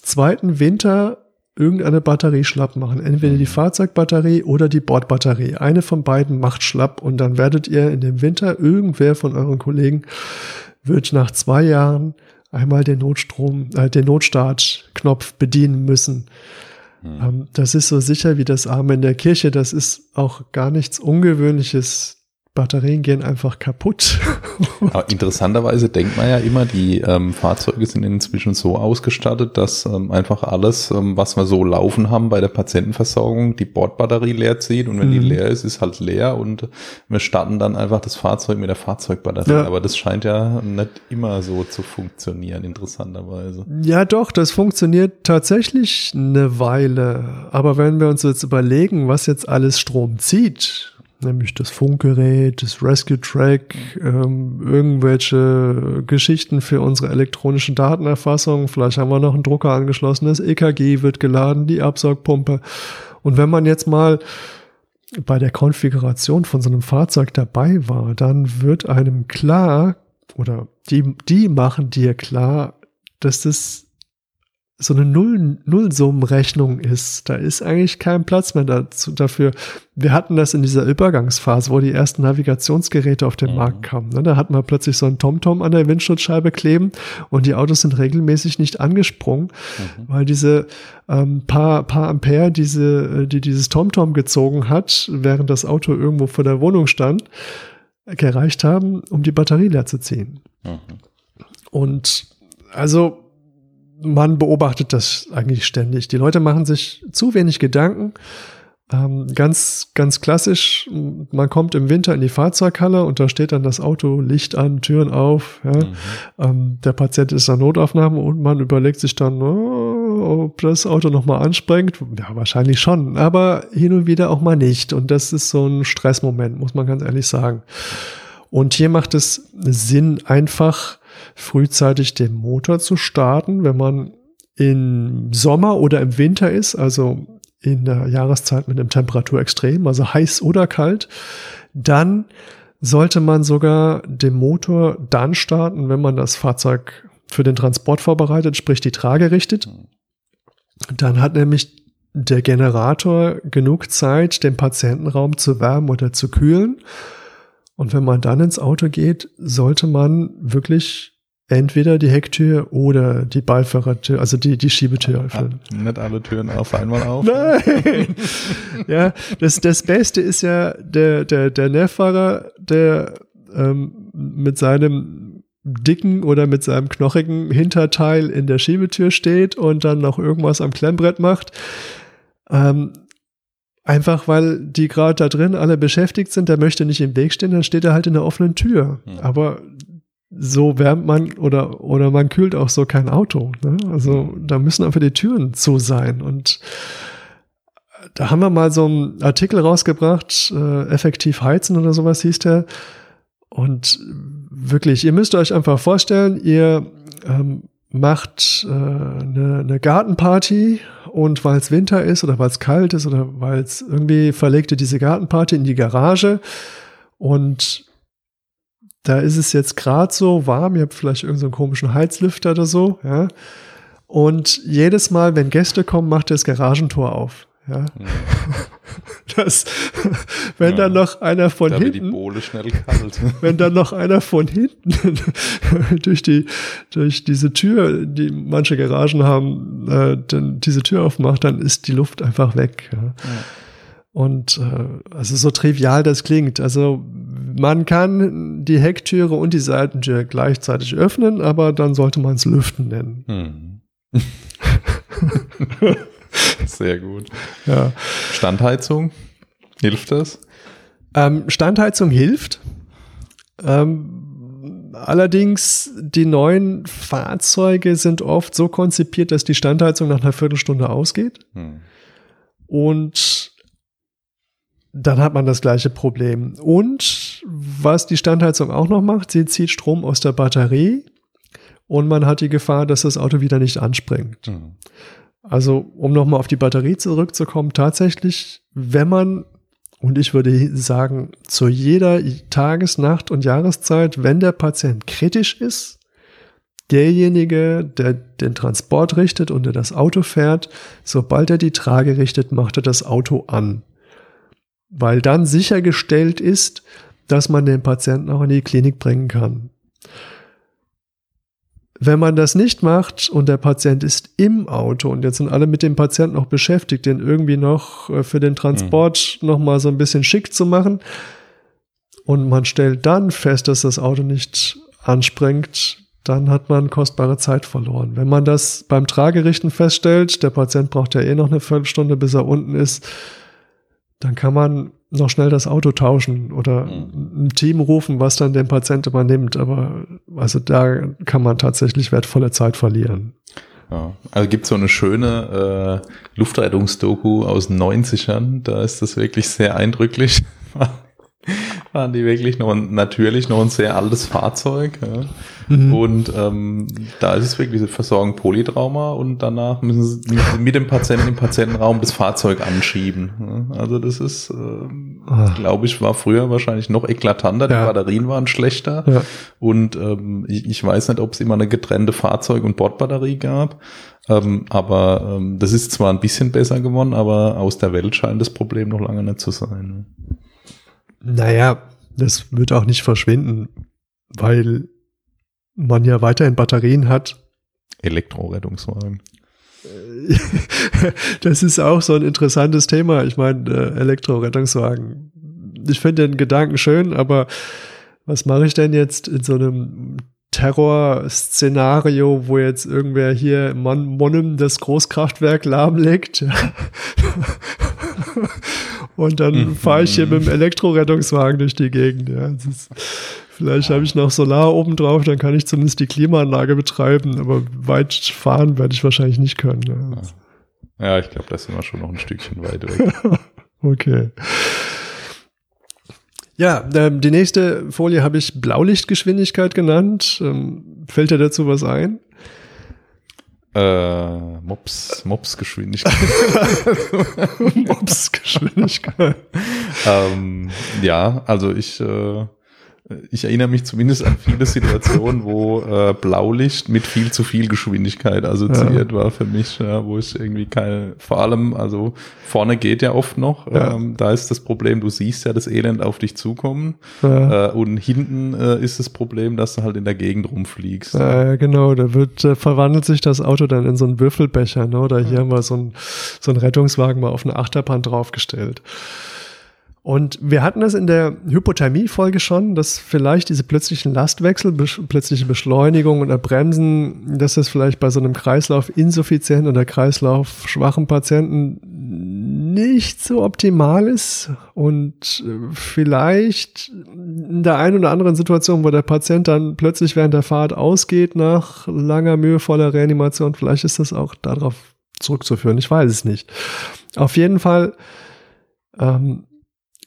zweiten Winter irgendeine Batterie schlapp machen. Entweder die Fahrzeugbatterie oder die Bordbatterie. Eine von beiden macht schlapp und dann werdet ihr in dem Winter, irgendwer von euren Kollegen wird nach zwei Jahren einmal den Notstrom, äh, den Notstartknopf bedienen müssen. Mhm. das ist so sicher wie das Arme in der Kirche. Das ist auch gar nichts Ungewöhnliches. Batterien gehen einfach kaputt. [laughs] Aber interessanterweise denkt man ja immer, die ähm, Fahrzeuge sind inzwischen so ausgestattet, dass ähm, einfach alles, ähm, was wir so laufen haben bei der Patientenversorgung, die Bordbatterie leer zieht und wenn mhm. die leer ist, ist halt leer und wir starten dann einfach das Fahrzeug mit der Fahrzeugbatterie. Ja. Aber das scheint ja nicht immer so zu funktionieren, interessanterweise. Ja, doch, das funktioniert tatsächlich eine Weile. Aber wenn wir uns jetzt überlegen, was jetzt alles Strom zieht, nämlich das Funkgerät, das Rescue Track, ähm, irgendwelche Geschichten für unsere elektronischen Datenerfassung. Vielleicht haben wir noch einen Drucker angeschlossen, das EKG wird geladen, die Absaugpumpe. Und wenn man jetzt mal bei der Konfiguration von so einem Fahrzeug dabei war, dann wird einem klar, oder die, die machen dir klar, dass das so eine Null, Nullsummenrechnung ist. Da ist eigentlich kein Platz mehr dazu, dafür. Wir hatten das in dieser Übergangsphase, wo die ersten Navigationsgeräte auf den mhm. Markt kamen. Ne? Da hat man plötzlich so ein TomTom an der Windschutzscheibe kleben und die Autos sind regelmäßig nicht angesprungen, mhm. weil diese ähm, paar, paar Ampere, diese, die dieses TomTom gezogen hat, während das Auto irgendwo vor der Wohnung stand, gereicht haben, um die Batterie leer zu ziehen. Mhm. Und also man beobachtet das eigentlich ständig. Die Leute machen sich zu wenig Gedanken. Ähm, ganz, ganz klassisch, man kommt im Winter in die Fahrzeughalle und da steht dann das Auto, Licht an, Türen auf. Ja. Mhm. Ähm, der Patient ist in Notaufnahme und man überlegt sich dann, oh, ob das Auto nochmal anspringt. Ja, wahrscheinlich schon, aber hin und wieder auch mal nicht. Und das ist so ein Stressmoment, muss man ganz ehrlich sagen. Und hier macht es Sinn, einfach frühzeitig den Motor zu starten, wenn man im Sommer oder im Winter ist, also in der Jahreszeit mit einem Temperaturextrem, also heiß oder kalt, dann sollte man sogar den Motor dann starten, wenn man das Fahrzeug für den Transport vorbereitet, sprich die Trage richtet. Dann hat nämlich der Generator genug Zeit, den Patientenraum zu wärmen oder zu kühlen. Und wenn man dann ins Auto geht, sollte man wirklich entweder die Hecktür oder die Beifahrertür, also die, die Schiebetür öffnen. Nicht alle Türen auf einmal auf. Nein! [laughs] ja, das, das Beste ist ja der, der, der Nährfahrer, der ähm, mit seinem dicken oder mit seinem knochigen Hinterteil in der Schiebetür steht und dann noch irgendwas am Klemmbrett macht. Ähm, Einfach weil die gerade da drin alle beschäftigt sind, der möchte nicht im Weg stehen, dann steht er halt in der offenen Tür. Ja. Aber so wärmt man oder, oder man kühlt auch so kein Auto. Ne? Also da müssen einfach die Türen zu sein. Und da haben wir mal so einen Artikel rausgebracht, äh, effektiv heizen oder sowas hieß der. Und wirklich, ihr müsst euch einfach vorstellen, ihr ähm, macht äh, eine, eine Gartenparty und weil es Winter ist oder weil es kalt ist oder weil es irgendwie verlegt ihr diese Gartenparty in die Garage und da ist es jetzt gerade so warm, ihr habt vielleicht irgendeinen so komischen Heizlüfter oder so, ja. Und jedes Mal, wenn Gäste kommen, macht ihr das Garagentor auf. Ja. Mhm. [laughs] Das, wenn ja. dann noch einer von da hinten, die Bohle schnell kalt. [laughs] wenn dann noch einer von hinten [laughs] durch die, durch diese Tür, die manche Garagen haben, äh, dann diese Tür aufmacht, dann ist die Luft einfach weg. Ja. ja. Und äh, also so trivial das klingt. Also man kann die Hecktüre und die Seitentür gleichzeitig öffnen, aber dann sollte man es Lüften nennen. Hm. [laughs] Sehr gut. Ja. Standheizung, hilft das? Ähm, Standheizung hilft. Ähm, allerdings, die neuen Fahrzeuge sind oft so konzipiert, dass die Standheizung nach einer Viertelstunde ausgeht. Hm. Und dann hat man das gleiche Problem. Und was die Standheizung auch noch macht, sie zieht Strom aus der Batterie und man hat die Gefahr, dass das Auto wieder nicht anspringt. Mhm. Also, um nochmal auf die Batterie zurückzukommen, tatsächlich, wenn man, und ich würde sagen, zu jeder Tages-, Nacht- und Jahreszeit, wenn der Patient kritisch ist, derjenige, der den Transport richtet und der das Auto fährt, sobald er die Trage richtet, macht er das Auto an. Weil dann sichergestellt ist, dass man den Patienten auch in die Klinik bringen kann. Wenn man das nicht macht und der Patient ist im Auto und jetzt sind alle mit dem Patienten noch beschäftigt, den irgendwie noch äh, für den Transport mhm. noch mal so ein bisschen schick zu machen und man stellt dann fest, dass das Auto nicht anspringt, dann hat man kostbare Zeit verloren. Wenn man das beim Tragerichten feststellt, der Patient braucht ja eh noch eine Viertelstunde, bis er unten ist, dann kann man noch schnell das Auto tauschen oder mhm. ein Team rufen, was dann den Patient übernimmt. Aber also da kann man tatsächlich wertvolle Zeit verlieren. Ja, also gibt so eine schöne äh, Luftrettungsdoku aus den 90ern, da ist das wirklich sehr eindrücklich. [laughs] [laughs] waren die wirklich noch ein, natürlich noch ein sehr altes Fahrzeug. Ja. Mhm. Und ähm, da ist es wirklich, sie versorgen Polytrauma und danach müssen sie mit dem Patienten im Patientenraum das Fahrzeug anschieben. Ja. Also das ist, ähm, ah. glaube ich, war früher wahrscheinlich noch eklatanter. Die ja. Batterien waren schlechter. Und ähm, ich, ich weiß nicht, ob es immer eine getrennte Fahrzeug- und Bordbatterie gab. Ähm, aber ähm, das ist zwar ein bisschen besser geworden, aber aus der Welt scheint das Problem noch lange nicht zu sein. Naja, das wird auch nicht verschwinden, weil man ja weiterhin Batterien hat. Elektrorettungswagen. [laughs] das ist auch so ein interessantes Thema. Ich meine, äh, Elektrorettungswagen. Ich finde den Gedanken schön, aber was mache ich denn jetzt in so einem Terror-Szenario, wo jetzt irgendwer hier Mon Monum das Großkraftwerk lahmlegt. [laughs] Und dann mhm. fahre ich hier mit dem Elektrorettungswagen durch die Gegend. Ja. Ist, vielleicht habe ich noch Solar oben drauf, dann kann ich zumindest die Klimaanlage betreiben, aber weit fahren werde ich wahrscheinlich nicht können. Ja, ja ich glaube, da sind wir schon noch ein Stückchen weit weg. [laughs] okay. Ja, ähm, die nächste Folie habe ich Blaulichtgeschwindigkeit genannt. Ähm, fällt dir dazu was ein? Äh, Mops, Mops-Geschwindigkeit. [laughs] Mops-Geschwindigkeit. ähm, ja, also ich äh, ich erinnere mich zumindest an viele Situationen, wo äh, Blaulicht mit viel zu viel Geschwindigkeit assoziiert ja. war für mich, ja, wo ich irgendwie keine, vor allem, also vorne geht ja oft noch, ja. ähm, da ist das Problem, du siehst ja das Elend auf dich zukommen äh, und hinten äh, ist das Problem, dass du halt in der Gegend rumfliegst. Ja, genau, da wird, äh, verwandelt sich das Auto dann in so einen Würfelbecher, ne? oder hier haben wir so ein, so ein Rettungswagen mal auf eine Achterbahn draufgestellt. Und wir hatten das in der Hypothermie-Folge schon, dass vielleicht diese plötzlichen Lastwechsel, plötzliche Beschleunigung oder Bremsen, dass das vielleicht bei so einem Kreislaufinsuffizienten oder kreislaufschwachen Patienten nicht so optimal ist und äh, vielleicht in der einen oder anderen Situation, wo der Patient dann plötzlich während der Fahrt ausgeht nach langer, mühevoller Reanimation, vielleicht ist das auch darauf zurückzuführen. Ich weiß es nicht. Auf jeden Fall ähm,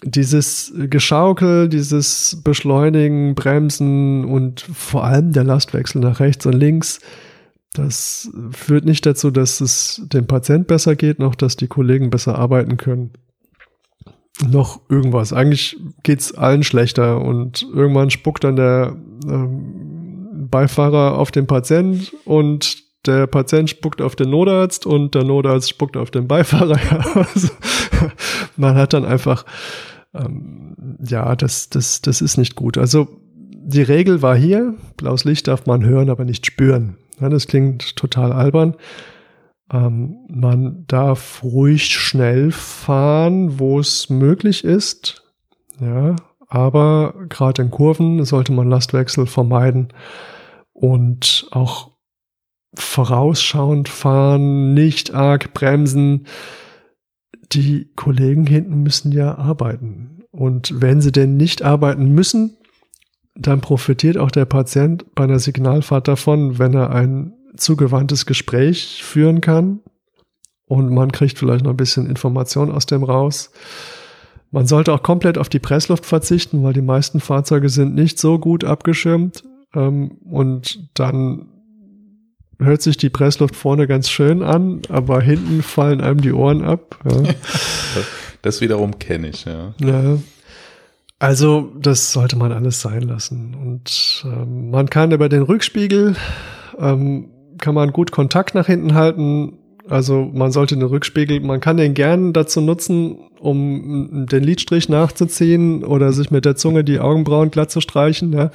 dieses Geschaukel, dieses Beschleunigen, Bremsen und vor allem der Lastwechsel nach rechts und links, das führt nicht dazu, dass es dem Patient besser geht, noch dass die Kollegen besser arbeiten können. Noch irgendwas. Eigentlich geht's allen schlechter und irgendwann spuckt dann der ähm, Beifahrer auf den Patient und der Patient spuckt auf den Notarzt und der Notarzt spuckt auf den Beifahrer. [laughs] also, man hat dann einfach ähm, ja, das, das, das ist nicht gut. Also die Regel war hier, blaues Licht darf man hören, aber nicht spüren. Ja, das klingt total albern. Ähm, man darf ruhig schnell fahren, wo es möglich ist. Ja, aber gerade in Kurven sollte man Lastwechsel vermeiden und auch vorausschauend fahren, nicht arg bremsen die Kollegen hinten müssen ja arbeiten. Und wenn sie denn nicht arbeiten müssen, dann profitiert auch der Patient bei einer Signalfahrt davon, wenn er ein zugewandtes Gespräch führen kann und man kriegt vielleicht noch ein bisschen Information aus dem raus. Man sollte auch komplett auf die Pressluft verzichten, weil die meisten Fahrzeuge sind nicht so gut abgeschirmt. Ähm, und dann hört sich die Pressluft vorne ganz schön an, aber hinten fallen einem die Ohren ab. Ja. [laughs] das wiederum kenne ich, ja. ja. Also, das sollte man alles sein lassen. Und ähm, man kann über den Rückspiegel, ähm, kann man gut Kontakt nach hinten halten. Also man sollte den Rückspiegel, man kann den gern dazu nutzen, um den Lidstrich nachzuziehen oder sich mit der Zunge die Augenbrauen glatt zu streichen. Ja.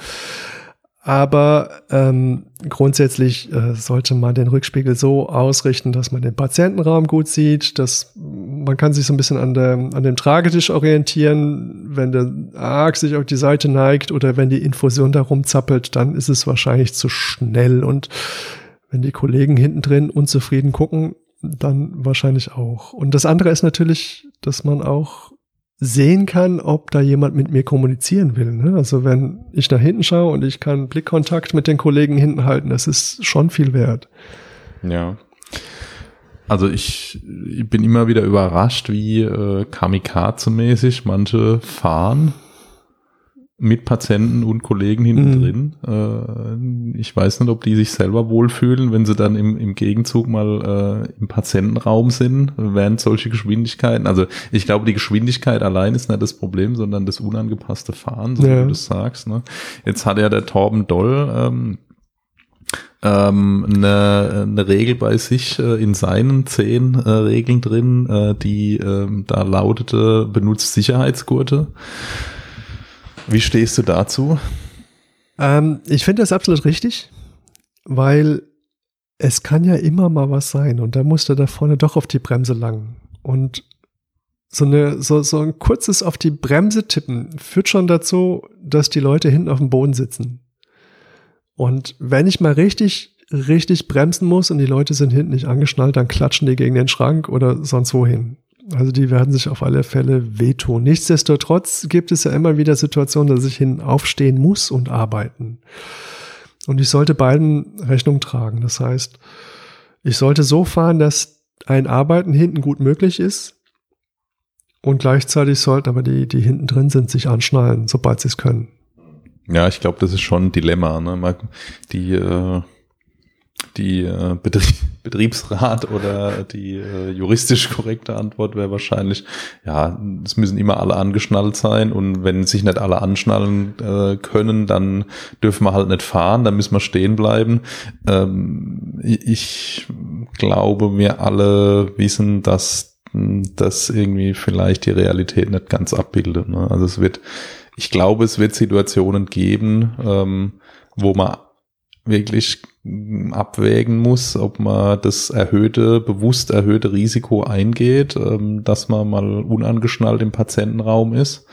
Aber ähm, grundsätzlich äh, sollte man den Rückspiegel so ausrichten, dass man den Patientenraum gut sieht, dass man kann sich so ein bisschen an, der, an dem Tragetisch orientieren. Wenn der Arg sich auf die Seite neigt oder wenn die Infusion da rumzappelt, dann ist es wahrscheinlich zu schnell. Und wenn die Kollegen hinten drin unzufrieden gucken, dann wahrscheinlich auch. Und das andere ist natürlich, dass man auch sehen kann, ob da jemand mit mir kommunizieren will. Ne? Also wenn ich nach hinten schaue und ich kann Blickkontakt mit den Kollegen hinten halten, das ist schon viel wert. Ja. Also ich, ich bin immer wieder überrascht, wie äh, kamikaze-mäßig manche fahren. Mit Patienten und Kollegen hinten drin. Mhm. Äh, ich weiß nicht, ob die sich selber wohlfühlen, wenn sie dann im, im Gegenzug mal äh, im Patientenraum sind, während solche Geschwindigkeiten. Also ich glaube, die Geschwindigkeit allein ist nicht das Problem, sondern das unangepasste Fahren, so ja. wie du das sagst. Ne? Jetzt hat ja der Torben Doll ähm, ähm, eine, eine Regel bei sich äh, in seinen zehn äh, Regeln drin, äh, die ähm, da lautete, benutzt Sicherheitsgurte. Wie stehst du dazu? Ähm, ich finde das absolut richtig, weil es kann ja immer mal was sein und da musst du da vorne doch auf die Bremse langen. Und so, eine, so, so ein kurzes auf die Bremse tippen führt schon dazu, dass die Leute hinten auf dem Boden sitzen. Und wenn ich mal richtig, richtig bremsen muss und die Leute sind hinten nicht angeschnallt, dann klatschen die gegen den Schrank oder sonst wohin. Also die werden sich auf alle Fälle wehtun. Nichtsdestotrotz gibt es ja immer wieder Situationen, dass ich hin aufstehen muss und arbeiten. Und ich sollte beiden Rechnung tragen. Das heißt, ich sollte so fahren, dass ein Arbeiten hinten gut möglich ist. Und gleichzeitig sollten aber die, die hinten drin sind, sich anschnallen, sobald sie es können. Ja, ich glaube, das ist schon ein Dilemma. Ne? Die äh die äh, Betrieb, [laughs] Betriebsrat oder die äh, juristisch korrekte Antwort wäre wahrscheinlich, ja, es müssen immer alle angeschnallt sein und wenn sich nicht alle anschnallen äh, können, dann dürfen wir halt nicht fahren, dann müssen wir stehen bleiben. Ähm, ich glaube, wir alle wissen, dass das irgendwie vielleicht die Realität nicht ganz abbildet. Ne? Also es wird, ich glaube, es wird Situationen geben, ähm, wo man wirklich abwägen muss, ob man das erhöhte, bewusst erhöhte Risiko eingeht, ähm, dass man mal unangeschnallt im Patientenraum ist,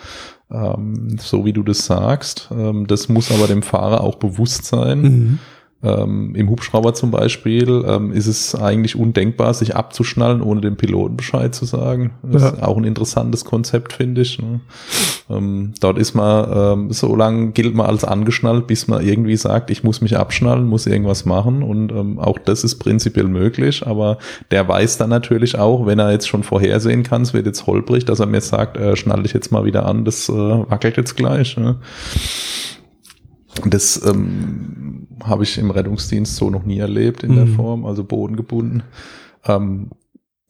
ähm, so wie du das sagst. Ähm, das muss aber dem Fahrer auch bewusst sein. Mhm. Ähm, Im Hubschrauber zum Beispiel ähm, ist es eigentlich undenkbar, sich abzuschnallen, ohne dem Piloten Bescheid zu sagen. Das ja. ist auch ein interessantes Konzept, finde ich. Ne? Ähm, dort ist man, ähm, so lange gilt man als angeschnallt, bis man irgendwie sagt, ich muss mich abschnallen, muss irgendwas machen. Und ähm, auch das ist prinzipiell möglich. Aber der weiß dann natürlich auch, wenn er jetzt schon vorhersehen kann, es wird jetzt holprig, dass er mir sagt, äh, schnall dich jetzt mal wieder an, das äh, wackelt jetzt gleich. Ne? Das ähm, habe ich im Rettungsdienst so noch nie erlebt in mhm. der Form, also bodengebunden. Ähm,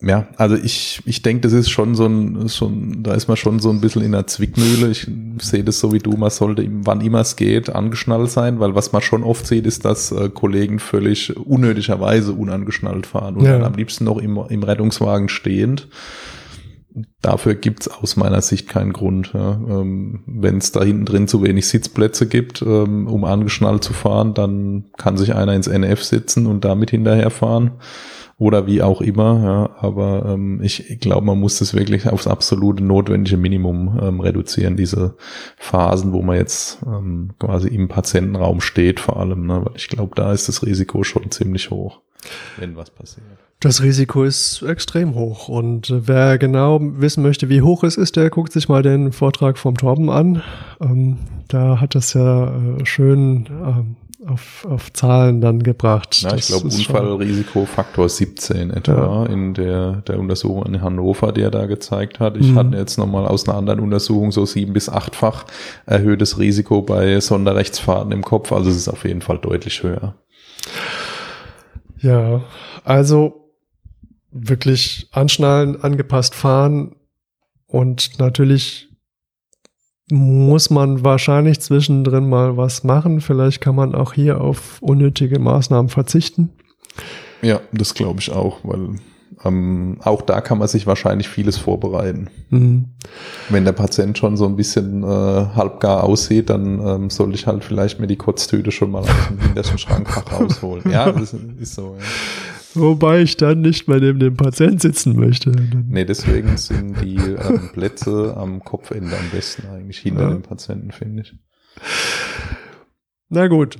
ja, also ich, ich denke, das ist schon so ein, schon, da ist man schon so ein bisschen in der Zwickmühle. Ich sehe das so wie du, man sollte, wann immer es geht, angeschnallt sein, weil was man schon oft sieht, ist, dass äh, Kollegen völlig unnötigerweise unangeschnallt fahren und ja. dann am liebsten noch im, im Rettungswagen stehend dafür gibt's aus meiner Sicht keinen Grund. Ja. Ähm, Wenn es da hinten drin zu wenig Sitzplätze gibt, ähm, um angeschnallt zu fahren, dann kann sich einer ins NF sitzen und damit hinterherfahren oder wie auch immer. Ja. Aber ähm, ich glaube, man muss das wirklich aufs absolute notwendige Minimum ähm, reduzieren, diese Phasen, wo man jetzt ähm, quasi im Patientenraum steht vor allem. Ne. Weil ich glaube, da ist das Risiko schon ziemlich hoch, wenn was passiert. Das Risiko ist extrem hoch. Und wer genau wissen möchte, wie hoch es ist, der guckt sich mal den Vortrag vom Torben an. Ähm, da hat das ja äh, schön ähm, auf, auf Zahlen dann gebracht. Ja, ich glaube, Unfallrisikofaktor 17 etwa ja. in der, der Untersuchung in Hannover, die er da gezeigt hat. Ich mhm. hatte jetzt nochmal aus einer anderen Untersuchung so sieben bis achtfach erhöhtes Risiko bei Sonderrechtsfahrten im Kopf. Also es ist auf jeden Fall deutlich höher. Ja, also wirklich anschnallen, angepasst fahren und natürlich muss man wahrscheinlich zwischendrin mal was machen. Vielleicht kann man auch hier auf unnötige Maßnahmen verzichten. Ja, das glaube ich auch, weil ähm, auch da kann man sich wahrscheinlich vieles vorbereiten. Mhm. Wenn der Patient schon so ein bisschen äh, halbgar aussieht, dann ähm, soll ich halt vielleicht mir die Kotztüte schon mal aus dem hintersten [laughs] Schrankfach rausholen. Ja, das ist so. Ja. Wobei ich dann nicht mehr neben dem Patient sitzen möchte. Nee, deswegen sind die ähm, Plätze am Kopfende am besten eigentlich hinter ja. dem Patienten, finde ich. Na gut.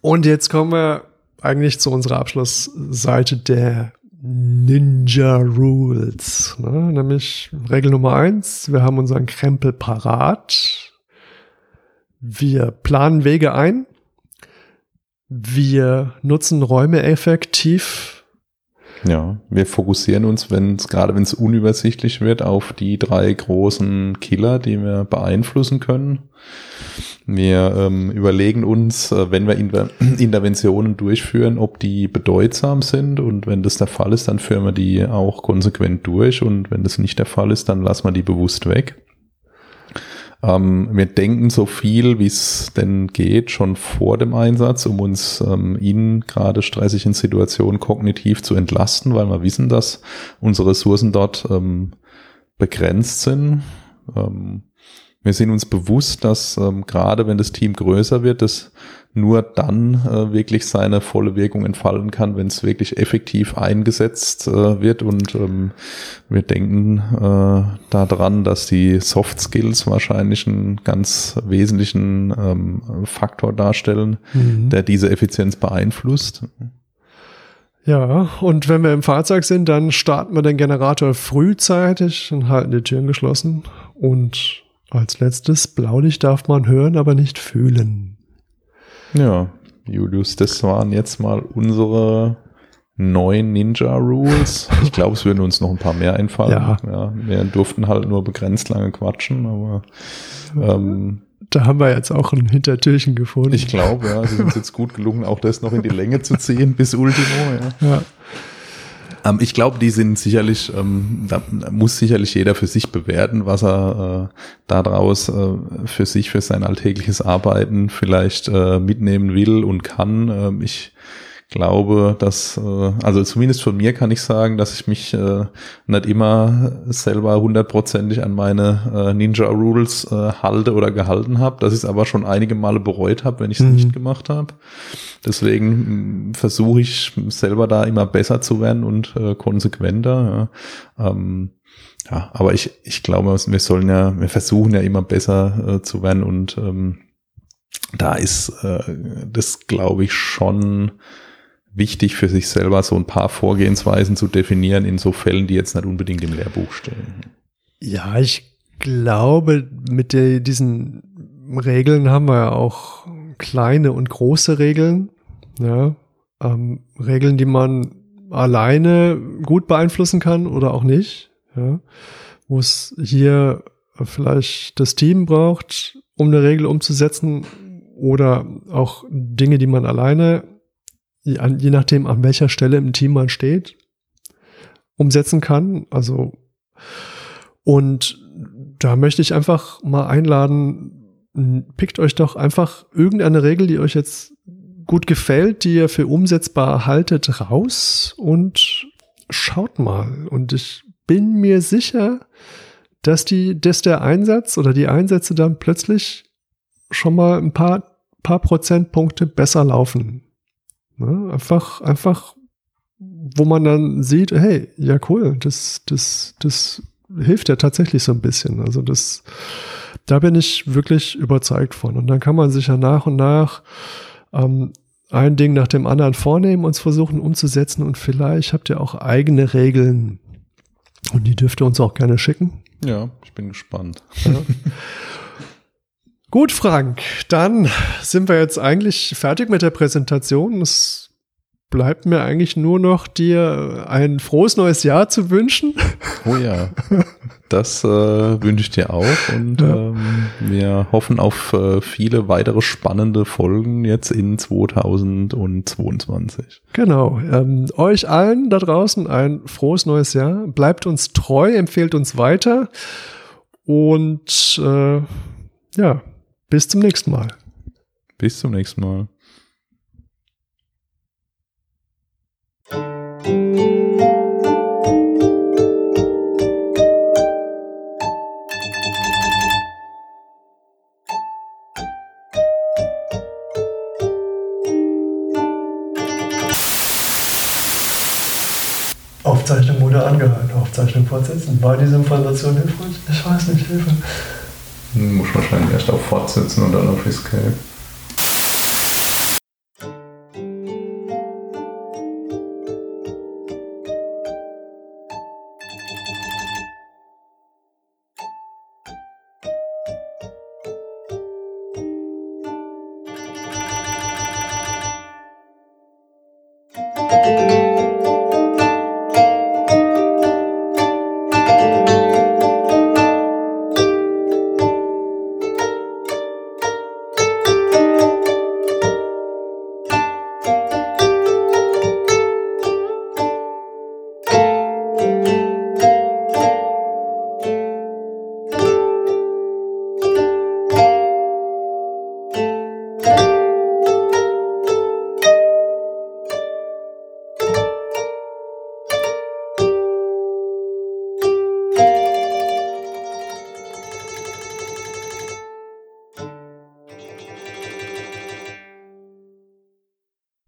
Und jetzt kommen wir eigentlich zu unserer Abschlussseite der Ninja Rules. Ne? Nämlich Regel Nummer eins, wir haben unseren Krempel parat. Wir planen Wege ein wir nutzen Räume effektiv. Ja, wir fokussieren uns, wenn es gerade wenn es unübersichtlich wird, auf die drei großen Killer, die wir beeinflussen können. Wir ähm, überlegen uns, äh, wenn wir Inter [clears throat] Interventionen durchführen, ob die bedeutsam sind und wenn das der Fall ist, dann führen wir die auch konsequent durch und wenn das nicht der Fall ist, dann lassen wir die bewusst weg. Ähm, wir denken so viel, wie es denn geht, schon vor dem Einsatz, um uns ähm, in gerade stressigen Situationen kognitiv zu entlasten, weil wir wissen, dass unsere Ressourcen dort ähm, begrenzt sind. Ähm, wir sind uns bewusst, dass ähm, gerade wenn das Team größer wird, das nur dann äh, wirklich seine volle Wirkung entfalten kann, wenn es wirklich effektiv eingesetzt äh, wird. Und ähm, wir denken äh, daran, dass die Soft Skills wahrscheinlich einen ganz wesentlichen ähm, Faktor darstellen, mhm. der diese Effizienz beeinflusst. Ja, und wenn wir im Fahrzeug sind, dann starten wir den Generator frühzeitig und halten die Türen geschlossen. Und als letztes, Blaulicht darf man hören, aber nicht fühlen. Ja, Julius, das waren jetzt mal unsere neuen Ninja Rules. Ich glaube, es würden uns noch ein paar mehr einfallen. Ja. ja. Wir durften halt nur begrenzt lange quatschen, aber ähm, da haben wir jetzt auch ein Hintertürchen gefunden. Ich glaube, ja, es ist uns jetzt gut gelungen, auch das noch in die Länge zu ziehen bis Ultimo. Ja. ja. Ähm, ich glaube, die sind sicherlich, ähm, da muss sicherlich jeder für sich bewerten, was er äh, daraus äh, für sich, für sein alltägliches Arbeiten vielleicht äh, mitnehmen will und kann. Ähm, ich glaube, dass, äh, also zumindest von mir kann ich sagen, dass ich mich äh, nicht immer selber hundertprozentig an meine äh, Ninja Rules äh, halte oder gehalten habe, dass ich es aber schon einige Male bereut habe, wenn ich es mhm. nicht gemacht habe. Deswegen versuche ich selber da immer besser zu werden und äh, konsequenter. Ja. Ähm, ja, aber ich, ich glaube, wir sollen ja, wir versuchen ja immer besser äh, zu werden und ähm, da ist äh, das, glaube ich, schon wichtig für sich selber, so ein paar Vorgehensweisen zu definieren in so Fällen, die jetzt nicht unbedingt im Lehrbuch stehen. Ja, ich glaube, mit der, diesen Regeln haben wir ja auch kleine und große Regeln. Ja, ähm, Regeln, die man alleine gut beeinflussen kann oder auch nicht. Ja, wo es hier vielleicht das Team braucht, um eine Regel umzusetzen oder auch Dinge, die man alleine je nachdem, an welcher Stelle im Team man steht, umsetzen kann. Also, und da möchte ich einfach mal einladen, pickt euch doch einfach irgendeine Regel, die euch jetzt gut gefällt, die ihr für umsetzbar haltet, raus und schaut mal. Und ich bin mir sicher, dass die, dass der Einsatz oder die Einsätze dann plötzlich schon mal ein paar, paar Prozentpunkte besser laufen. Ne? Einfach, einfach, wo man dann sieht, hey, ja cool, das, das, das hilft ja tatsächlich so ein bisschen. Also das, da bin ich wirklich überzeugt von. Und dann kann man sich ja nach und nach ähm, ein Ding nach dem anderen vornehmen und versuchen umzusetzen. Und vielleicht habt ihr auch eigene Regeln. Und die dürft ihr uns auch gerne schicken. Ja, ich bin gespannt. Ja. [laughs] Gut, Frank, dann sind wir jetzt eigentlich fertig mit der Präsentation. Es bleibt mir eigentlich nur noch dir ein frohes neues Jahr zu wünschen. Oh ja, das äh, wünsche ich dir auch und ja. ähm, wir hoffen auf äh, viele weitere spannende Folgen jetzt in 2022. Genau, ähm, euch allen da draußen ein frohes neues Jahr. Bleibt uns treu, empfehlt uns weiter und äh, ja, bis zum nächsten Mal. Bis zum nächsten Mal. Aufzeichnung wurde angehalten. Aufzeichnung fortsetzen. War diese Information hilfreich? Ich weiß nicht, Hilfe. Muss wahrscheinlich erst auf Fortsetzen und dann auf Escape.